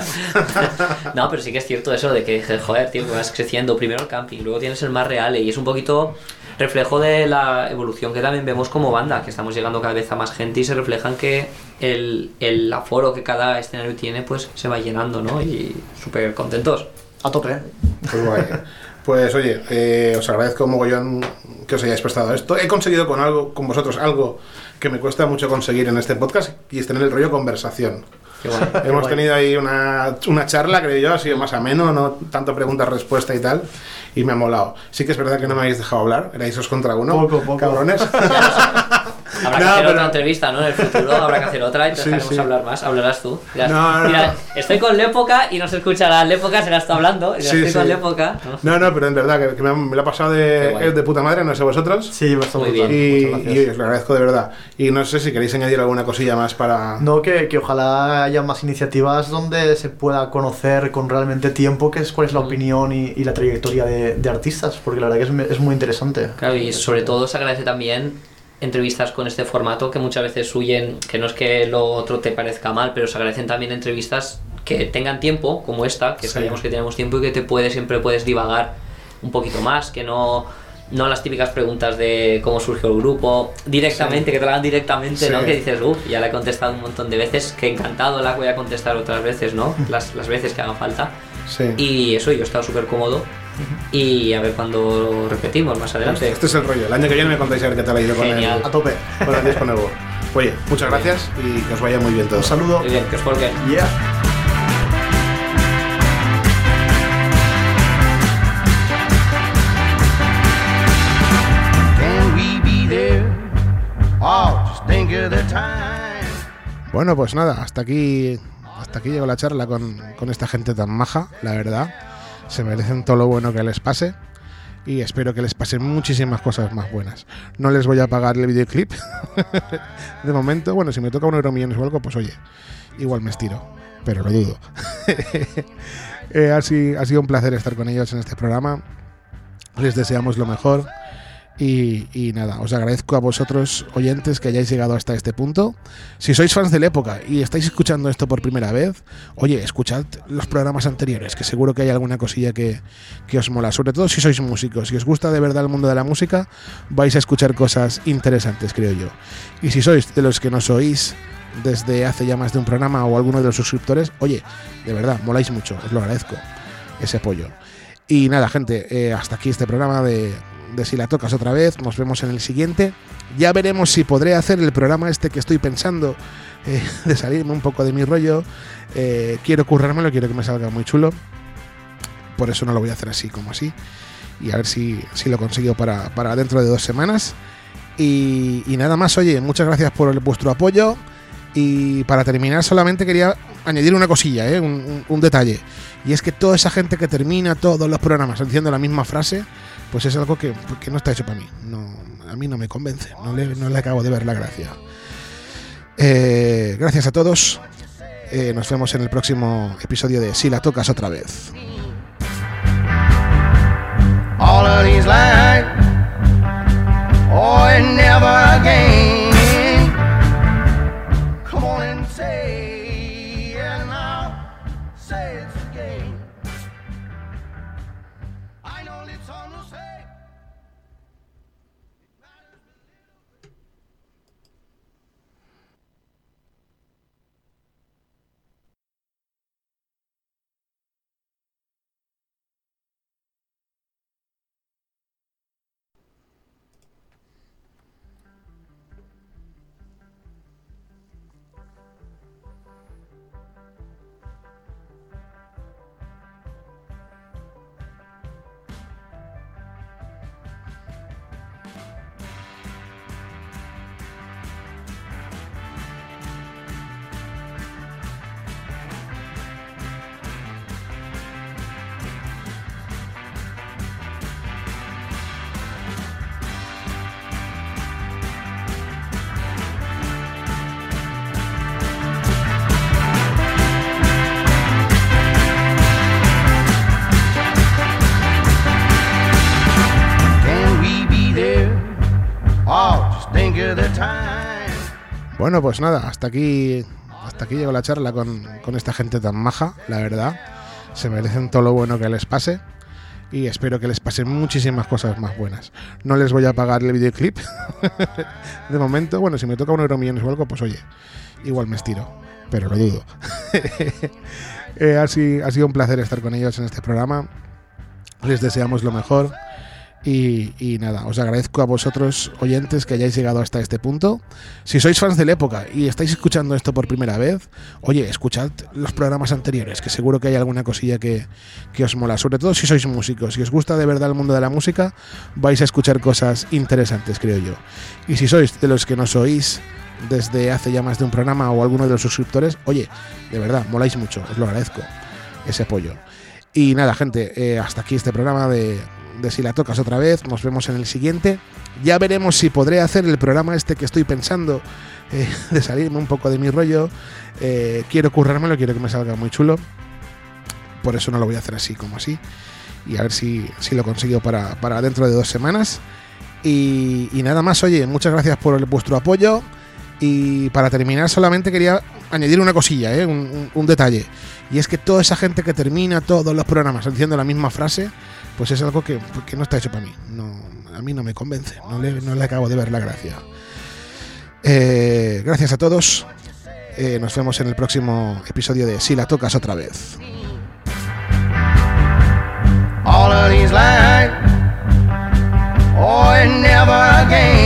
no, pero sí que es cierto eso de que, joder, tío, que vas creciendo. Primero el camping, luego tienes el más real y es un poquito reflejo de la evolución que también vemos como banda, que estamos llegando cada vez a más gente y se reflejan que el, el aforo que cada escenario tiene, pues se va llenando, ¿no? Y súper contentos. A tope. Pues guay. Pues oye, eh, os agradezco mogollón que os hayáis prestado esto. He conseguido con algo, con vosotros algo que me cuesta mucho conseguir en este podcast y es tener el rollo conversación. Qué guay. Hemos tenido ahí una, una charla, creo yo, ha sido más ameno, no tanto preguntas-respuesta y tal, y me ha molado. Sí que es verdad que no me habéis dejado hablar, erais dos contra uno, Poco, poco. cabrones. Habrá que No, hacer pero- otra entrevista, ¿no? En el futuro habrá que hacer otra y te Sí, dejaremos sí. hablar más. Hablarás tú. Dirás, No, no, mira, no. estoy con Lépoca y no se escuchará Lépoca, serás tú hablando. Dirás, Sí, estoy sí. con Lépoca. ¿no? No, no, pero en verdad, que, que me, me lo ha pasado de, de puta madre, no sé vosotros. Sí, está Muy brutal. Y, y os lo agradezco de verdad. Y no sé si queréis añadir alguna cosilla más para. No, que, que ojalá haya más iniciativas donde se pueda conocer con realmente tiempo qué es, cuál es la opinión y, y la trayectoria de, de artistas, porque la verdad que es, es muy interesante. Claro, y sobre todo se agradece también entrevistas con este formato que muchas veces huyen, que no es que lo otro te parezca mal, pero se agradecen también entrevistas que tengan tiempo, como esta, que Sí. sabemos que tenemos tiempo y que te puedes, siempre puedes divagar un poquito más, que no, no las típicas preguntas de cómo surgió el grupo, directamente, que te la hagan directamente, Sí. ¿no? Que dices, uff, ya la he contestado un montón de veces, que encantado la voy a contestar otras veces, ¿no? Las, las veces que hagan falta. Sí. Y eso, yo he estado súper cómodo. Y a ver cuándo repetimos más adelante. Este es el rollo. El año que viene me contáis a ver qué tal ha ido con Genial. A tope. el, con el disco nuevo. Oye, muchas gracias y que os vaya muy bien todo. Un saludo. Muy bien, que os folguen. Yeah. Oh. Bueno, pues nada, hasta aquí hasta aquí llegó la charla con, con esta gente tan maja, la verdad. Se merecen todo lo bueno que les pase y espero que les pasen muchísimas cosas más buenas. No les voy a pagar el videoclip de momento. Bueno, si me toca un euro millones o algo, pues oye, igual me estiro, pero lo dudo. Eh, ha, sido, ha sido un placer estar con ellos en este programa. Les deseamos lo mejor. Y, nada, os agradezco a vosotros, oyentes, que hayáis llegado hasta este punto. Si sois fans de la época y estáis escuchando esto por primera vez, oye, escuchad los programas anteriores, que seguro que hay alguna cosilla que, que os mola. Sobre todo si sois músicos. Si os gusta de verdad el mundo de la música, vais a escuchar cosas interesantes, creo yo. Y si sois de los que nos oís desde hace ya más de un programa o alguno de los suscriptores, oye, de verdad, moláis mucho, os lo agradezco, ese apoyo. Y nada, gente, eh, hasta aquí este programa de, de Si la tocas otra vez. Nos vemos en el siguiente. Ya veremos si podré hacer el programa este que estoy pensando eh, de salirme un poco de mi rollo. Eh, quiero currármelo, quiero que me salga muy chulo. Por eso no lo voy a hacer así como así. Y a ver si, si lo consigo para, para dentro de dos semanas. Y, nada más, oye, muchas gracias por el- vuestro apoyo. Y para terminar, solamente quería añadir una cosilla, ¿eh? un, detalle. Y es que toda esa gente que termina todos los programas diciendo la misma frase, pues es algo que, que no está hecho para mí. A mí no me convence, no le, acabo de ver la gracia. Eh, gracias a todos. Eh, nos vemos en el próximo episodio de Si la tocas otra vez. all of these lines. Oh, never again. Bueno, pues nada, hasta aquí, hasta aquí llegó la charla con, con esta gente tan maja, la verdad. Se merecen todo lo bueno que les pase y espero que les pasen muchísimas cosas más buenas. No les voy a pagar el videoclip de momento. Bueno, si me toca un euro millones o algo, pues oye, igual me estiro, pero lo dudo. Eh, ha, si- ha sido un placer estar con ellos en este programa. Les deseamos lo mejor. Y, nada, os agradezco a vosotros, oyentes, que hayáis llegado hasta este punto. Si sois fans de la época y estáis escuchando esto por primera vez, oye, escuchad los programas anteriores, que seguro que hay alguna cosilla que, que os mola. Sobre todo si sois músicos. Si os gusta de verdad el mundo de la música, vais a escuchar cosas interesantes, creo yo. Y si sois de los que nos oís desde hace ya más de un programa o alguno de los suscriptores, oye, de verdad, moláis mucho, os lo agradezco, ese apoyo. Y nada, gente, eh, hasta aquí este programa de, de Si la tocas otra vez, nos vemos en el siguiente. Ya veremos si podré hacer el programa este que estoy pensando, eh, de salirme un poco de mi rollo. Eh, quiero currármelo, quiero que me salga muy chulo. Por eso no lo voy a hacer así como así. Y a ver si, si lo consigo para, para dentro de dos semanas. Y, nada más, oye, muchas gracias por el- vuestro apoyo. Y para terminar, solamente quería añadir una cosilla, ¿eh? un, detalle. Y es que toda esa gente que termina todos los programas diciendo la misma frase, pues es algo que, que no está hecho para mí. No, a mí no me convence, no le, no le acabo de ver la gracia. Eh, gracias a todos. Eh, nos vemos en el próximo episodio de Si la tocas otra vez. all of these lines. Oh, never again.